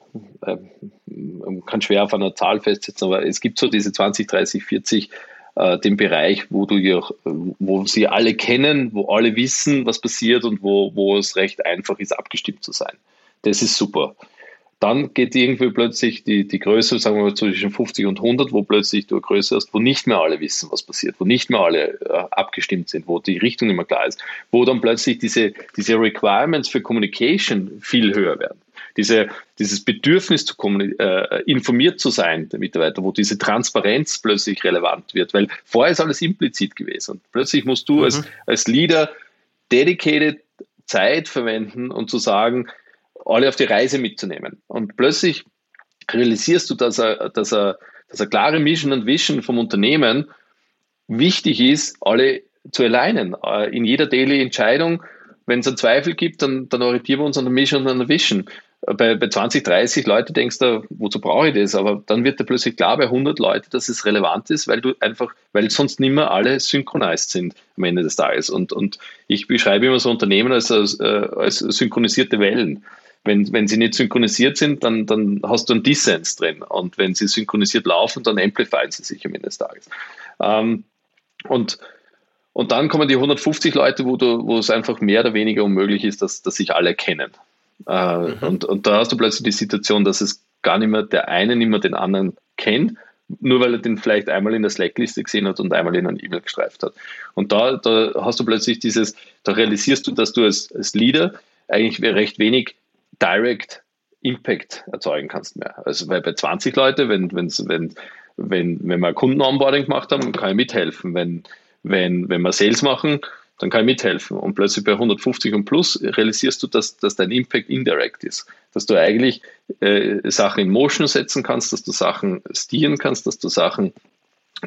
äh, man kann schwer auf einer Zahl festsetzen, aber es gibt so diese 20, 30, 40 äh, den Bereich, wo du ja, wo sie alle kennen, wo alle wissen, was passiert und wo, wo es recht einfach ist, abgestimmt zu sein. Das ist super. Dann geht irgendwie plötzlich die, die Größe, sagen wir mal zwischen 50 und 100, wo plötzlich du eine Größe hast, wo nicht mehr alle wissen, was passiert, wo nicht mehr alle äh, abgestimmt sind, wo die Richtung immer klar ist, wo dann plötzlich diese, diese Requirements für Communication viel höher werden. Diese, dieses Bedürfnis zu äh, informiert zu sein, der Mitarbeiter, wo diese Transparenz plötzlich relevant wird, weil vorher ist alles implizit gewesen und plötzlich musst du mhm. als, als Leader dedicated Zeit verwenden und zu sagen, alle auf die Reise mitzunehmen. Und plötzlich realisierst du, dass er, dass er, dass eine klare Mission und Vision vom Unternehmen wichtig ist, alle zu alignen. Äh, in jeder Daily Entscheidung, wenn es einen Zweifel gibt, dann, dann orientieren wir uns an der Mission und an der Vision. bei, bei 20, 30 Leute denkst du, wozu brauche ich das? Aber dann wird dir plötzlich klar bei 100 Leute, dass es relevant ist, weil du einfach, weil sonst nicht mehr alle synchronisiert sind am Ende des Tages. Und, und ich beschreibe immer so Unternehmen als, als, äh, als synchronisierte Wellen. Wenn, wenn sie nicht synchronisiert sind, dann, dann hast du einen Dissens drin. Und wenn sie synchronisiert laufen, dann amplifieren sie sich am Ende des Tages. Ähm, und, und dann kommen die 150 Leute, wo, du, wo es einfach mehr oder weniger unmöglich ist, dass, dass sich alle kennen. Äh, mhm. und, und da hast du plötzlich die Situation, dass es gar nicht mehr der eine nicht mehr den anderen kennt, nur weil er den vielleicht einmal in der Slackliste gesehen hat und einmal in ein E-Mail gestreift hat. Und da, da hast du plötzlich dieses, da realisierst du, dass du als, als Leader eigentlich recht wenig Direct Impact erzeugen kannst mehr. Also weil bei 20 Leute, wenn, wenn's, wenn, wenn, wenn wir Kunden-Onboarding gemacht haben, kann ich mithelfen. Wenn, wenn, wenn wir Sales machen, dann kann ich mithelfen. Und plötzlich bei 150 und plus realisierst du, dass, dass dein Impact indirect ist. Dass du eigentlich äh, Sachen in Motion setzen kannst, dass du Sachen steeren kannst, dass du Sachen,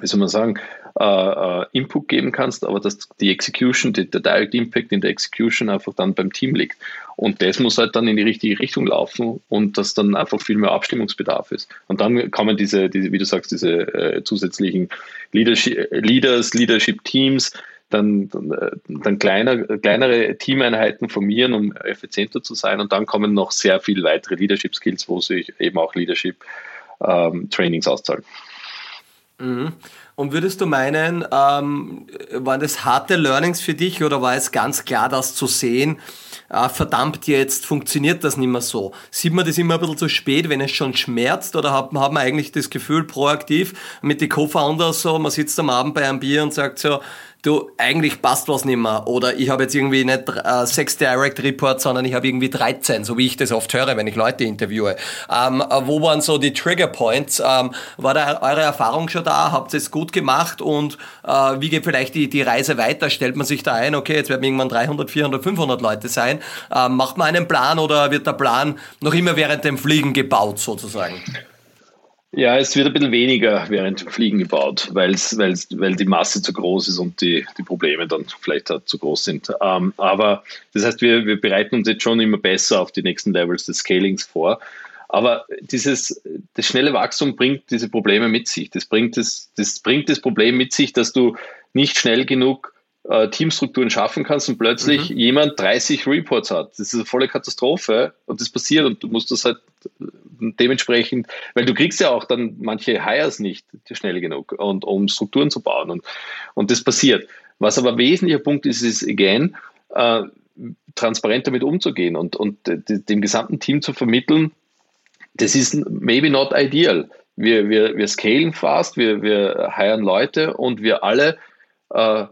wie soll man sagen, äh, äh, Input geben kannst, aber dass die Execution, die, der Direct Impact in der Execution einfach dann beim Team liegt. Und das muss halt dann in die richtige Richtung laufen und dass dann einfach viel mehr Abstimmungsbedarf ist. Und dann kommen diese, diese wie du sagst, diese äh, zusätzlichen Leadership, Leaders, Leadership Teams, dann, dann, äh, dann kleiner, kleinere Teameinheiten formieren, um effizienter zu sein. Und dann kommen noch sehr viel weitere Leadership Skills, wo sich eben auch Leadership ähm, Trainings auszahlen. Mhm. Und würdest du meinen, ähm, waren das harte Learnings für dich oder war es ganz klar, das zu sehen, äh, verdammt, jetzt funktioniert das nicht mehr so? Sieht man das immer ein bisschen zu spät, wenn es schon schmerzt oder hat, hat man eigentlich das Gefühl proaktiv mit den Co-Founders so, man sitzt am Abend bei einem Bier und sagt so, du, eigentlich passt was nicht mehr. Oder ich habe jetzt irgendwie nicht äh, sechs Direct Reports, sondern ich habe irgendwie 13, so wie ich das oft höre, wenn ich Leute interviewe. Ähm, äh, wo waren so die Trigger Points? Ähm, war da eure Erfahrung schon da? Habt ihr es gut gemacht? Und äh, wie geht vielleicht die, die Reise weiter? Stellt man sich da ein, okay, jetzt werden irgendwann 300, 400, 500 Leute sein. Ähm, macht man einen Plan oder wird der Plan noch immer während dem Fliegen gebaut sozusagen? Ja, es wird ein bisschen weniger während dem Fliegen gebaut, weil's, weil's, weil die Masse zu groß ist und die, die Probleme dann vielleicht zu groß sind. Ähm, aber das heißt, wir, wir bereiten uns jetzt schon immer besser auf die nächsten Levels des Scalings vor. Aber dieses, das schnelle Wachstum bringt diese Probleme mit sich. Das bringt das, das bringt das Problem mit sich, dass du nicht schnell genug äh, Teamstrukturen schaffen kannst und plötzlich mhm. jemand 30 Reports hat. Das ist eine volle Katastrophe und das passiert und du musst das halt dementsprechend, weil du kriegst ja auch dann manche Hires nicht schnell genug und um Strukturen zu bauen und, und das passiert. Was aber ein wesentlicher Punkt ist, ist again, äh, transparent damit umzugehen und, und dem gesamten Team zu vermitteln, das ist maybe not ideal. Wir, wir, wir scalen fast, wir, wir hiren Leute und wir alle äh,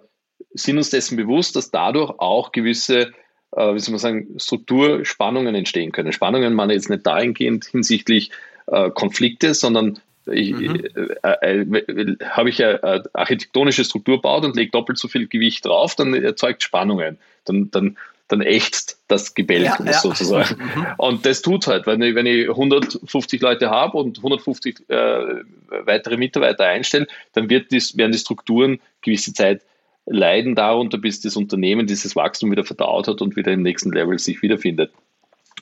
sind uns dessen bewusst, dass dadurch auch gewisse, äh, wie soll man sagen, Strukturspannungen entstehen können. Spannungen meine jetzt nicht dahingehend hinsichtlich äh, Konflikte, sondern mhm. äh, äh, habe ich eine architektonische Struktur baut und lege doppelt so viel Gewicht drauf, dann erzeugt Spannungen. Dann, dann, dann ächzt das Gebälk ja, ja. sozusagen. Mhm. Und das tut halt, wenn ich, wenn ich 150 Leute habe und 150 äh, weitere Mitarbeiter einstelle, dann wird dies, werden die Strukturen gewisse Zeit leiden darunter, bis das Unternehmen dieses Wachstum wieder verdaut hat und wieder im nächsten Level sich wiederfindet.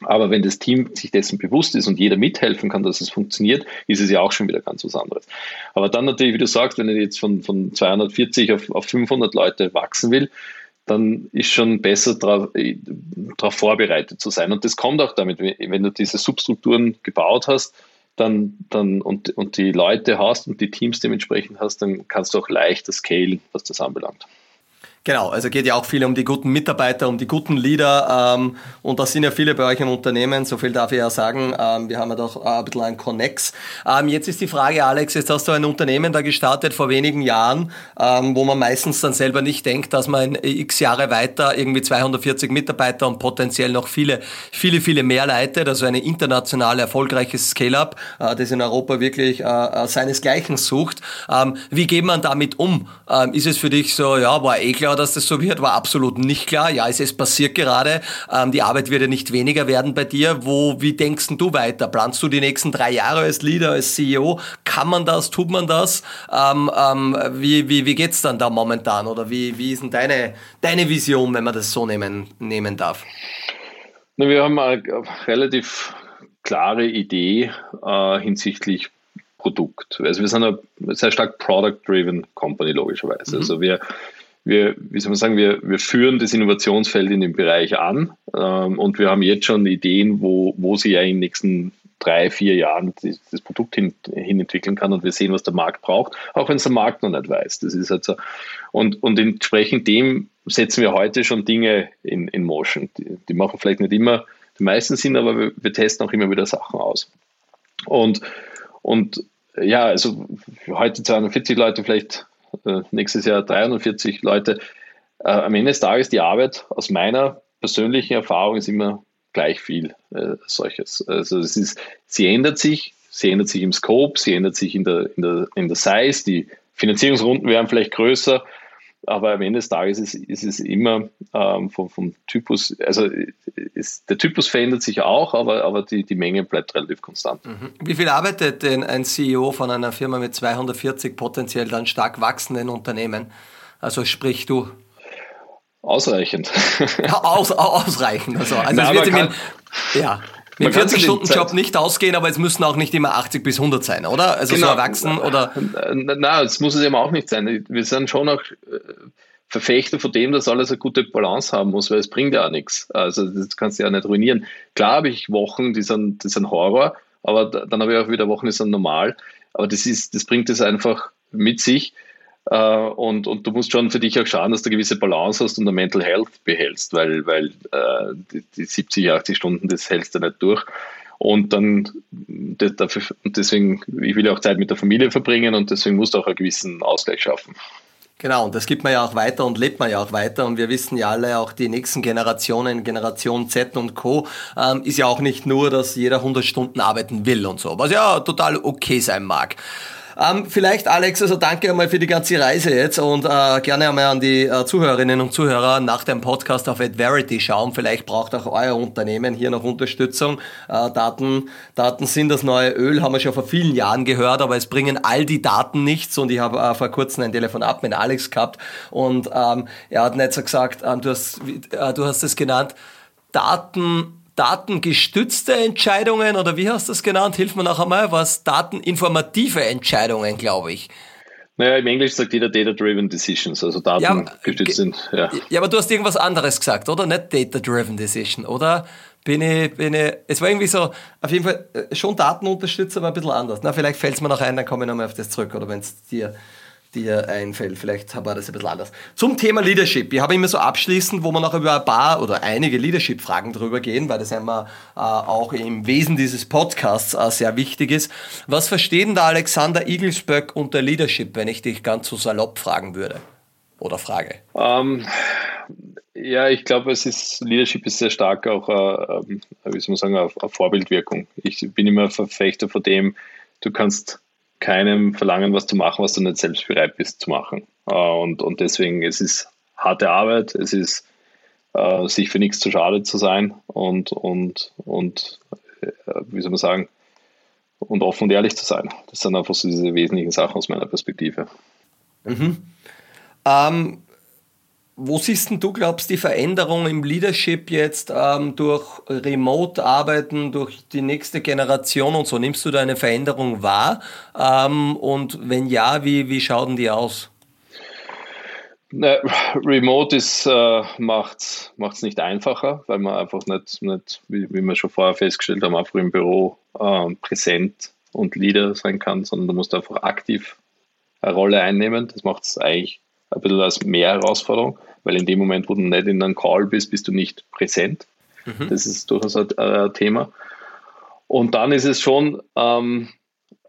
Aber wenn das Team sich dessen bewusst ist und jeder mithelfen kann, dass es funktioniert, ist es ja auch schon wieder ganz was anderes. Aber dann natürlich, wie du sagst, wenn ich jetzt von, von 240 auf, auf 500 Leute wachsen will, dann ist schon besser darauf vorbereitet zu sein. Und das kommt auch damit, wenn du diese Substrukturen gebaut hast, dann, dann und, und die Leute hast und die Teams dementsprechend hast, dann kannst du auch leichter scalen, was das anbelangt. Genau, also geht ja auch viel um die guten Mitarbeiter, um die guten Leader ähm, und da sind ja viele bei euch im Unternehmen, so viel darf ich ja sagen, ähm, wir haben ja doch ein bisschen einen Connex. Ähm, jetzt ist die Frage, Alex, jetzt hast du ein Unternehmen da gestartet vor wenigen Jahren, ähm, wo man meistens dann selber nicht denkt, dass man in x Jahre weiter irgendwie 240 Mitarbeiter und potenziell noch viele, viele, viele mehr leitet, also eine internationale erfolgreiches Scale-Up, äh, das in Europa wirklich äh, äh seinesgleichen sucht. Ähm, wie geht man damit um? Ähm, ist es für dich so, ja, war eh klar, dass das so wird, war absolut nicht klar. Ja, es ist passiert gerade. Ähm, die Arbeit wird ja nicht weniger werden bei dir. Wo, wie denkst du weiter? Planst du die nächsten drei Jahre als Leader, als CEO? Kann man das? Tut man das? Ähm, ähm, wie wie, wie geht's dann da momentan? Oder wie, wie ist denn deine, deine Vision, wenn man das so nehmen, nehmen darf? Na, wir haben eine relativ klare Idee äh, hinsichtlich Produkt. Also wir sind eine sehr stark Product-driven Company, logischerweise. Mhm. Also wir, wir, wie soll man sagen, wir, wir führen das Innovationsfeld in dem Bereich an ähm, und wir haben jetzt schon Ideen, wo, wo sie ja in den nächsten drei, vier Jahren das, das Produkt hin, hin, entwickeln kann und wir sehen, was der Markt braucht, auch wenn es der Markt noch nicht weiß. Das ist halt so. Und, und entsprechend dem setzen wir heute schon Dinge in, in Motion. Die, die machen vielleicht nicht immer die meisten Sinn, aber wir, wir testen auch immer wieder Sachen aus. Und, und ja, also heute 240 Leute, vielleicht nächstes Jahr 340 Leute. Äh, am Ende des Tages die Arbeit aus meiner persönlichen Erfahrung ist immer gleich viel äh, solches. Also es ist, sie ändert sich, sie ändert sich im Scope, sie ändert sich in der, in der, in der Size, die Finanzierungsrunden werden vielleicht größer, aber am Ende des Tages ist, ist es immer ähm, vom, vom, Typus, also ist, der Typus verändert sich auch, aber, aber die, die Menge bleibt relativ konstant. Mhm. Wie viel arbeitet denn ein CEO von einer Firma mit 240 potenziell dann stark wachsenden Unternehmen? Also sprich du. Ausreichend. Aus, ausreichend. Also, also Nein, kann, ja. Mit 40-Stunden-Job nicht ausgehen, aber es müssen auch nicht immer 80 bis 100 sein, oder? Also genau. so erwachsen oder? Nein, es muss es eben auch nicht sein. Wir sind schon auch äh, Verfechter von dem, dass alles eine gute Balance haben muss, weil es bringt ja auch nichts. Also das kannst du ja nicht ruinieren. Klar habe ich Wochen, die sind, die sind Horror, aber dann habe ich auch wieder Wochen, die sind normal. Aber das ist, das bringt es einfach mit sich. Äh, und, und du musst schon für dich auch schauen, dass du eine gewisse Balance hast und eine Mental Health behältst, weil, weil äh, die, die 70, 80 Stunden, das hältst du nicht durch. Und dann, dafür, deswegen, ich will auch Zeit mit der Familie verbringen und deswegen musst du auch einen gewissen Ausgleich schaffen. Genau, und das gibt man ja auch weiter und lebt man ja auch weiter. Und wir wissen ja alle, auch die nächsten Generationen, Generation Z und Co., ähm, ist ja auch nicht nur, dass jeder 100 Stunden arbeiten will und so, was ja total okay sein mag. Ähm, vielleicht, Alex, also danke einmal für die ganze Reise jetzt und äh, gerne einmal an die äh, Zuhörerinnen und Zuhörer nach dem Podcast auf AdVerity schauen. Vielleicht braucht auch euer Unternehmen hier noch Unterstützung. Äh, Daten, Daten sind das neue Öl, haben wir schon vor vielen Jahren gehört, aber es bringen all die Daten nichts und ich habe äh, vor kurzem ein Telefonat mit Alex gehabt und ähm, er hat nicht so gesagt, ähm, du hast, äh, du hast es genannt, Daten datengestützte Entscheidungen oder wie hast du das genannt? Hilf mir noch einmal, was dateninformative Entscheidungen, glaube ich. Naja, im Englisch sagt jeder Data-Driven Decisions, also datengestützt ja, sind. Ja. ja, aber du hast irgendwas anderes gesagt, oder? Nicht Data-Driven Decision, oder? Bin ich, bin ich, es war irgendwie so, auf jeden Fall äh, schon Datenunterstützer, aber ein bisschen anders. Na, vielleicht fällt es mir noch ein, dann komme ich nochmal auf das zurück, oder wenn es dir dir einfällt. Vielleicht war das ein bisschen anders. Zum Thema Leadership. Ich habe immer so abschließend, wo wir noch über ein paar oder einige Leadership-Fragen drüber gehen, weil das einmal äh, auch im Wesen dieses Podcasts äh, sehr wichtig ist. Was versteht denn der Alexander Igelsböck unter Leadership, wenn ich dich ganz so salopp fragen würde? Oder frage? Um, ähm, ja, ich glaube, es ist, Leadership ist sehr stark auch, äh, wie soll man sagen, eine Vorbildwirkung. Ich bin immer Verfechter von dem, du kannst keinem verlangen, was zu machen, was du nicht selbst bereit bist zu machen. Äh, und, und deswegen, es ist harte Arbeit, es ist äh, sich für nichts zu schade zu sein und, und, und äh, wie soll man sagen, und offen und ehrlich zu sein. Das sind einfach so diese wesentlichen Sachen aus meiner Perspektive. Mhm. Ähm, wo siehst du, glaubst die Veränderung im Leadership jetzt ähm, durch Remote-Arbeiten, durch die nächste Generation und so? Nimmst du da eine Veränderung wahr? Ähm, und wenn ja, wie, wie schauen die aus? Na, Remote ist, äh, macht es nicht einfacher, weil man einfach nicht, nicht wie, wie wir schon vorher festgestellt haben, einfach im Büro äh, präsent und Leader sein kann, sondern du musst einfach aktiv eine Rolle einnehmen. Das macht es eigentlich ein bisschen als mehr Herausforderung, weil in dem Moment, wo du nicht in einem Call bist, bist du nicht präsent. Mhm. Das ist durchaus ein, ein, Thema. Und dann ist es schon, ähm,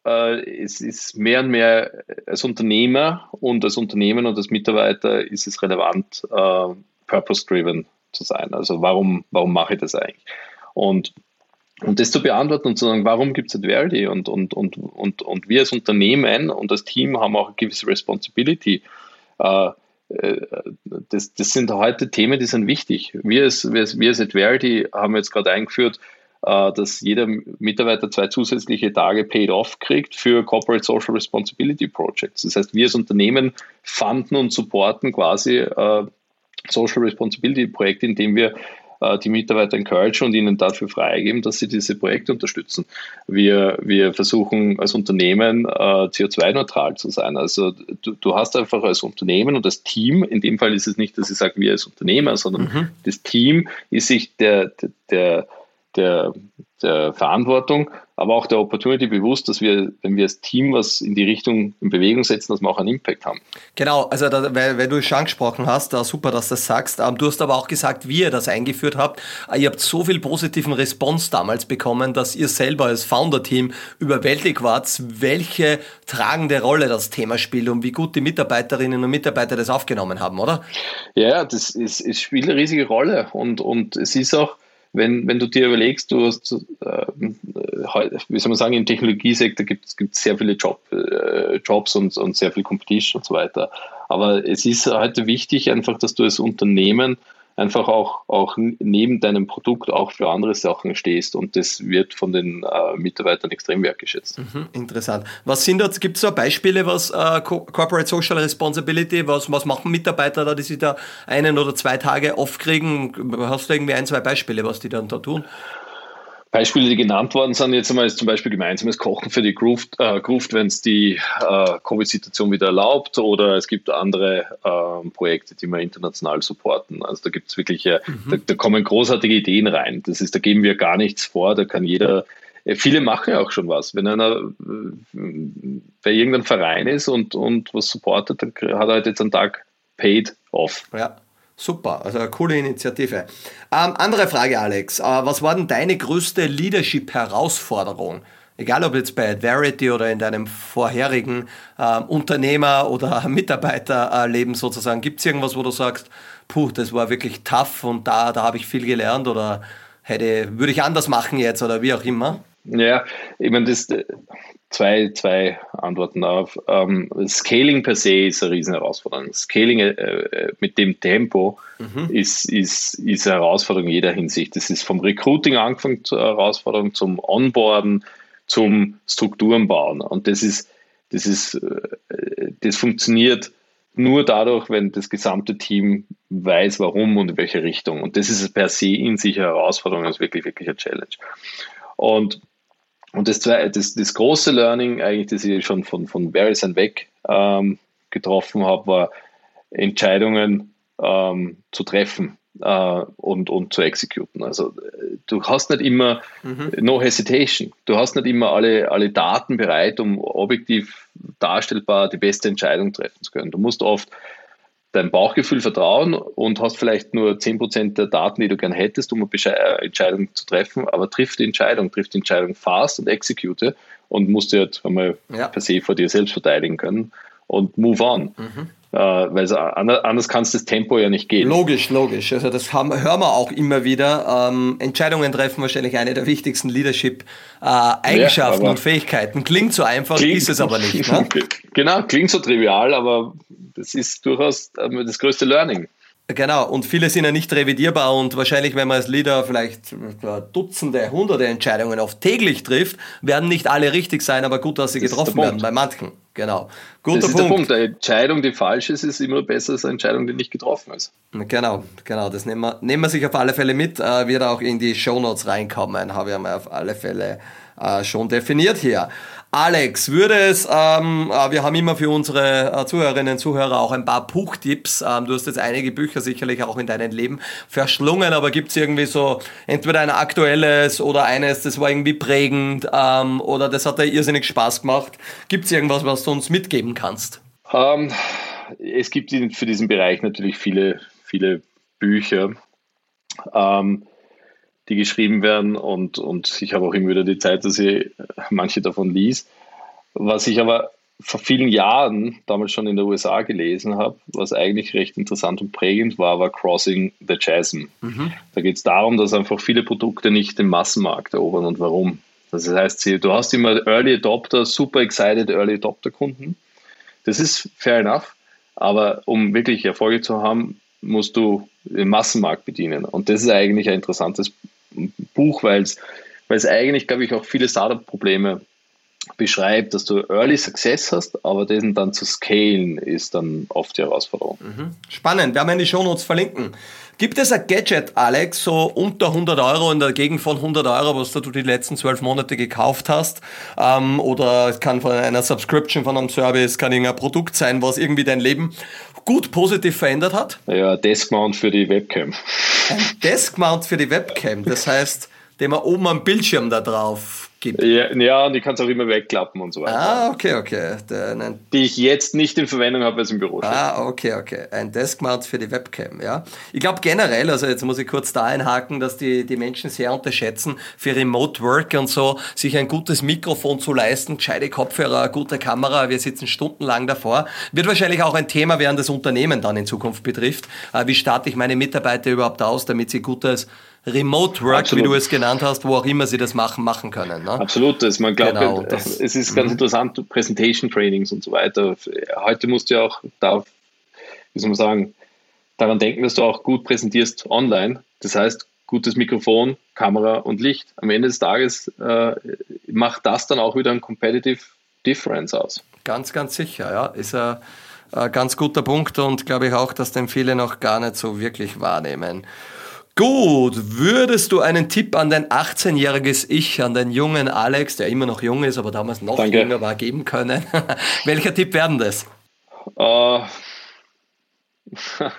äh, es ist mehr und mehr als Unternehmer und als Unternehmen und als Mitarbeiter ist es relevant, äh, purpose-driven zu sein. Also warum, warum mache ich das eigentlich? Und und das zu beantworten und zu sagen, warum gibt es Adverity? Und, und, und, und, und wir als Unternehmen und als Team haben auch eine gewisse Responsibility, äh, äh, das, das sind heute Themen, die sind wichtig. Wir als, wir als, wir als Adverity haben jetzt gerade eingeführt, äh, dass jeder Mitarbeiter zwei zusätzliche Tage paid off kriegt für Corporate Social Responsibility Projects. Das heißt, wir als Unternehmen fanden und supporten quasi Social Responsibility Projekte, indem wir äh, die Mitarbeiter encouragen und ihnen dafür freigeben, dass sie diese Projekte unterstützen. Wir, wir versuchen als Unternehmen äh, CO2-neutral zu sein. Also du, du hast einfach als Unternehmen und das Team, in dem Fall ist es nicht, dass ich sage, wir als Unternehmer, sondern mhm. das Team ist sich der, der, der, der Verantwortung, aber auch der Opportunity bewusst, dass wir, wenn wir als Team was in die Richtung in Bewegung setzen, dass wir auch einen Impact haben. Genau, also da, weil, weil, du es schon angesprochen hast, da super, dass du das sagst. Ähm, du hast aber auch gesagt, wie ihr das eingeführt habt. Äh, ihr habt so viel positiven Response damals bekommen, dass ihr selber als Founder-Team überwältigt wart, welche tragende Rolle das Thema spielt und wie gut die Mitarbeiterinnen und Mitarbeiter das aufgenommen haben, oder? Ja, das ist, es spielt eine riesige Rolle und, und es ist auch, wenn, wenn du dir überlegst, du hast, äh, wie soll man sagen, im Technologiesektor gibt es sehr viele Job, äh, Jobs und, und sehr viel Competition und so weiter. Aber es ist heute wichtig einfach, dass du als Unternehmen einfach auch, auch neben deinem Produkt auch für andere Sachen stehst und das wird von den äh, Mitarbeitern extrem wertgeschätzt. Mhm, interessant. Was sind da, gibt es da Beispiele, was äh, Corporate Social Responsibility, was, was machen Mitarbeiter da, die sich da einen oder zwei Tage aufkriegen? Hast du irgendwie ein, zwei Beispiele, was die dann da tun? Beispiele, die genannt worden sind, jetzt einmal ist zum Beispiel gemeinsames Kochen für die Grooved, äh, Grooved wenn es die äh, Covid-Situation wieder erlaubt oder es gibt andere äh, Projekte, die wir international supporten. Also da gibt es wirklich, mhm. da, da, kommen großartige Ideen rein. Das ist, da geben wir gar nichts vor, da kann jeder, äh, viele machen ja auch schon was. Wenn einer äh, bei irgendeinem Verein ist und, und was supportet, dann hat er halt jetzt einen Tag paid off. Ja. Super, also eine coole Initiative. Ähm, andere Frage, Alex. Äh, was war denn deine größte Leadership-Herausforderung? Egal ob jetzt bei Adverity oder in deinem vorherigen äh, Unternehmer- oder Mitarbeiterleben sozusagen. Gibt es irgendwas, wo du sagst, puh, das war wirklich tough und da, da habe ich viel gelernt oder hätte, würde ich anders machen jetzt oder wie auch immer? Ja, ich meine, das, zwei, zwei Antworten darauf. Ähm, Scaling per se ist eine riesen Herausforderung. Scaling äh, äh, mit dem Tempo mhm. ist, ist, ist eine Herausforderung in jeder Hinsicht. Das ist vom Recruiting angefangen zur Herausforderung, zum Onboarden, zum Strukturen bauen. Und das ist, das ist, äh, das funktioniert nur dadurch, wenn das gesamte Team weiß, warum und in welche Richtung. Und das ist per se in sich eine Herausforderung, das ist wirklich, wirklich eine Challenge. Und und das, das, das große Learning, eigentlich, das ich schon von, von Verizon weg ähm, getroffen habe, war Entscheidungen ähm, zu treffen äh, und, und zu exekuten. Also du hast nicht immer mhm. no hesitation. Du hast nicht immer alle, alle Daten bereit, um objektiv darstellbar die beste Entscheidung treffen zu können. Du musst oft dein Bauchgefühl vertrauen und hast vielleicht nur 10% der Daten, die du gern hättest, um eine äh, Entscheidung zu treffen, aber triff die Entscheidung, triff die Entscheidung fast und execute und musst du jetzt einmal ja. per se vor dir selbst verteidigen können und move on. Mhm. Äh, weil anders kann es das Tempo ja nicht gehen. Logisch, logisch. Also das haben, hören wir auch immer wieder. Ähm, Entscheidungen treffen wahrscheinlich eine der wichtigsten Leadership-Eigenschaften äh, ja, und Fähigkeiten. Klingt so einfach, klingt, ist es aber nicht. Ne? Genau, klingt so trivial, aber das ist durchaus ähm, das größte Learning. Genau, und viele sind ja nicht revidierbar und wahrscheinlich, wenn man als Leader vielleicht äh, Dutzende, Hunderte Entscheidungen oft täglich trifft, werden nicht alle richtig sein, aber gut, dass sie das getroffen werden bei manchen. Genau. Guter das ist Punkt. der Punkt. Eine Entscheidung, die falsch ist, ist immer besser als eine Entscheidung, die nicht getroffen ist. Genau, genau. Das nehmen wir, nehmen wir sich auf alle Fälle mit. Äh, wird auch in die Shownotes reinkommen, habe ich einmal auf alle Fälle äh, schon definiert hier. Alex, würde es, ähm, äh, wir haben immer für unsere äh, Zuhörerinnen und Zuhörer auch ein paar Buchtipps. Ähm, du hast jetzt einige Bücher sicherlich auch in deinem Leben verschlungen, aber gibt es irgendwie so entweder ein aktuelles oder eines, das war irgendwie prägend ähm, oder das hat dir irrsinnig Spaß gemacht. Gibt es irgendwas, was du uns mitgeben kannst? Um, ähm, es gibt für diesen Bereich natürlich viele, viele Bücher. Um, die geschrieben werden und, und ich habe auch immer wieder die Zeit, dass ich manche davon lies. Was ich aber vor vielen Jahren damals schon in der USA gelesen habe, was eigentlich recht interessant und prägend war, war Crossing the Chasm. Mhm. Da geht es darum, dass einfach viele Produkte nicht den Massenmarkt erobern und warum. Das heißt, du hast immer Early Adopter, super excited Early Adopter Kunden. Das ist fair enough, aber um wirklich Erfolge zu haben, musst du den Massenmarkt bedienen. Und das ist eigentlich ein interessantes Buch, weil es eigentlich, glaube ich, auch viele Startup-Probleme beschreibt, dass du Early Success hast, aber diesen dann zu scalen ist dann oft die Herausforderung. Mhm. Spannend, werden wir in die Shownotes verlinken. Gibt es ein Gadget, Alex, so unter 100 Euro in der Gegend von 100 Euro, was du die letzten zwölf Monate gekauft hast? Ähm, oder es kann von einer Subscription, von einem Service, kann irgendein Produkt sein, was irgendwie dein Leben gut positiv verändert hat? Ja, Deskmount für die Webcam. Ein Deskmount für die Webcam, das heißt, den man oben am Bildschirm da drauf gibt. Ja, ja und ich kann es auch immer wegklappen und so weiter. Ah, okay, okay. Der, die ich jetzt nicht in Verwendung habe, weil es im Büro steht. Ah, okay, okay. Ein Deskmount für die Webcam, ja. Ich glaube generell, also jetzt muss ich kurz da einhaken, dass die, die Menschen sehr unterschätzen, für Remote Work und so, sich ein gutes Mikrofon zu leisten, gescheite Kopfhörer, gute Kamera, wir sitzen stundenlang davor. Wird wahrscheinlich auch ein Thema werden, das Unternehmen dann in Zukunft betrifft. Äh, wie starte ich meine Mitarbeiter überhaupt aus, damit sie gutes Remote Work, Absolut. wie du es genannt hast, wo auch immer sie das machen, machen können. Ne? Absolut, das, man glaubt, genau, das, es ist ganz mhm. interessant, Presentation Trainings und so weiter. Heute musst du ja auch da, wie soll man sagen, daran denken, dass du auch gut präsentierst online. Das heißt, gutes Mikrofon, Kamera und Licht. Am Ende des Tages äh, macht das dann auch wieder ein Competitive Difference aus. Ganz, ganz sicher, ja. Ist ein, ein ganz guter Punkt und glaube ich auch, dass den viele noch gar nicht so wirklich wahrnehmen. Gut, würdest du einen Tipp an dein 18-jähriges Ich, an den jungen Alex, der immer noch jung ist, aber damals noch Danke. jünger war, geben können? Welcher Tipp werden das? Uh,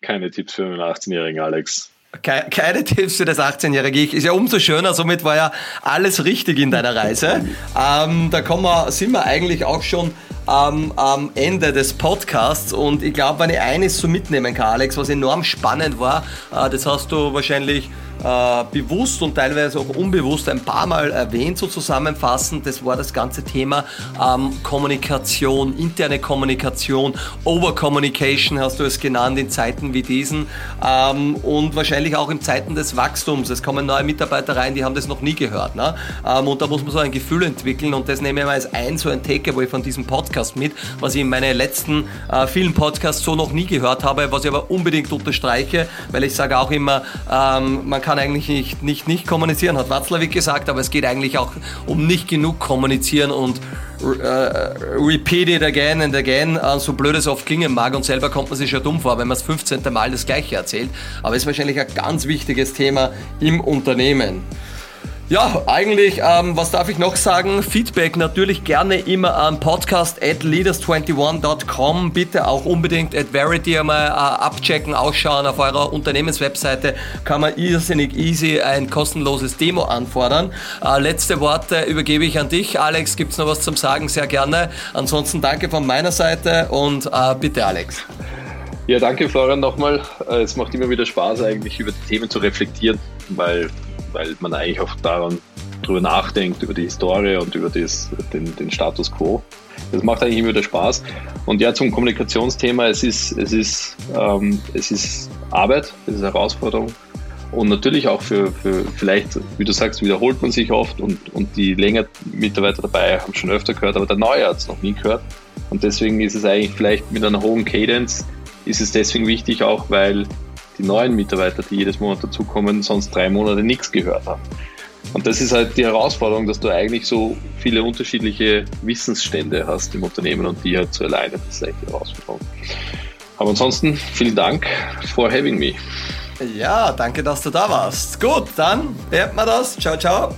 keine Tipps für einen 18-jährigen Alex. Keine Tipps für das 18-jährige Ich. Ist ja umso schöner, somit war ja alles richtig in deiner Reise. Ähm, da kommen wir, sind wir eigentlich auch schon ähm, am Ende des Podcasts und ich glaube, wenn ich eines so mitnehmen kann, Alex, was enorm spannend war, äh, das hast du wahrscheinlich äh, bewusst und teilweise auch unbewusst ein paar Mal erwähnt, so zusammenfassend. Das war das ganze Thema ähm, Kommunikation, interne Kommunikation, Overcommunication hast du es genannt in Zeiten wie diesen ähm, und wahrscheinlich auch in Zeiten des Wachstums. Es kommen neue Mitarbeiter rein, die haben das noch nie gehört. Ne? Ähm, und da muss man so ein Gefühl entwickeln und das nehme ich mal als ein so ein Takeaway von diesem Podcast mit, was ich in meinen letzten äh, vielen Podcasts so noch nie gehört habe, was ich aber unbedingt unterstreiche, weil ich sage auch immer, ähm, man kann kann eigentlich nicht, nicht, nicht kommunizieren, hat Watzlawick gesagt, aber es geht eigentlich auch um nicht genug kommunizieren und äh, repeat it again and again, äh, so blöd es oft klingen mag und selber kommt man sich schon dumm vor, wenn man das 15. Mal das Gleiche erzählt. Aber es ist wahrscheinlich ein ganz wichtiges Thema im Unternehmen. Ja, eigentlich, ähm, was darf ich noch sagen? Feedback natürlich gerne immer an podcast at leaders21.com. Bitte auch unbedingt at Verity einmal äh, abchecken, ausschauen. Auf eurer Unternehmenswebseite kann man irrsinnig easy ein kostenloses Demo anfordern. Äh, letzte Worte übergebe ich an dich. Alex, gibt's noch was zum Sagen? Sehr gerne. Ansonsten danke von meiner Seite und äh, bitte Alex. Ja, danke Florian nochmal. Äh, es macht immer wieder Spaß eigentlich über die Themen zu reflektieren, weil weil man eigentlich auch daran drüber nachdenkt, über die Historie und über das, den, den Status quo. Das macht eigentlich immer wieder Spaß. Und ja, zum Kommunikationsthema, es ist, es ist, ähm, es ist Arbeit, es ist Herausforderung. Und natürlich auch für, für vielleicht, wie du sagst, wiederholt man sich oft und, und die länger Mitarbeiter dabei haben schon öfter gehört, aber der Neue hat es noch nie gehört. Und deswegen ist es eigentlich vielleicht mit einer hohen Cadence, ist es deswegen wichtig, auch weil die neuen Mitarbeiter, die jedes Monat dazukommen, sonst drei Monate nichts gehört haben. Und das ist halt die Herausforderung, dass du eigentlich so viele unterschiedliche Wissensstände hast im Unternehmen und die halt zu alleine, das ist eigentlich die Herausforderung. Aber ansonsten vielen Dank for having me. Ja, danke, dass du da warst. Gut, dann beenden wir das. Ciao, ciao.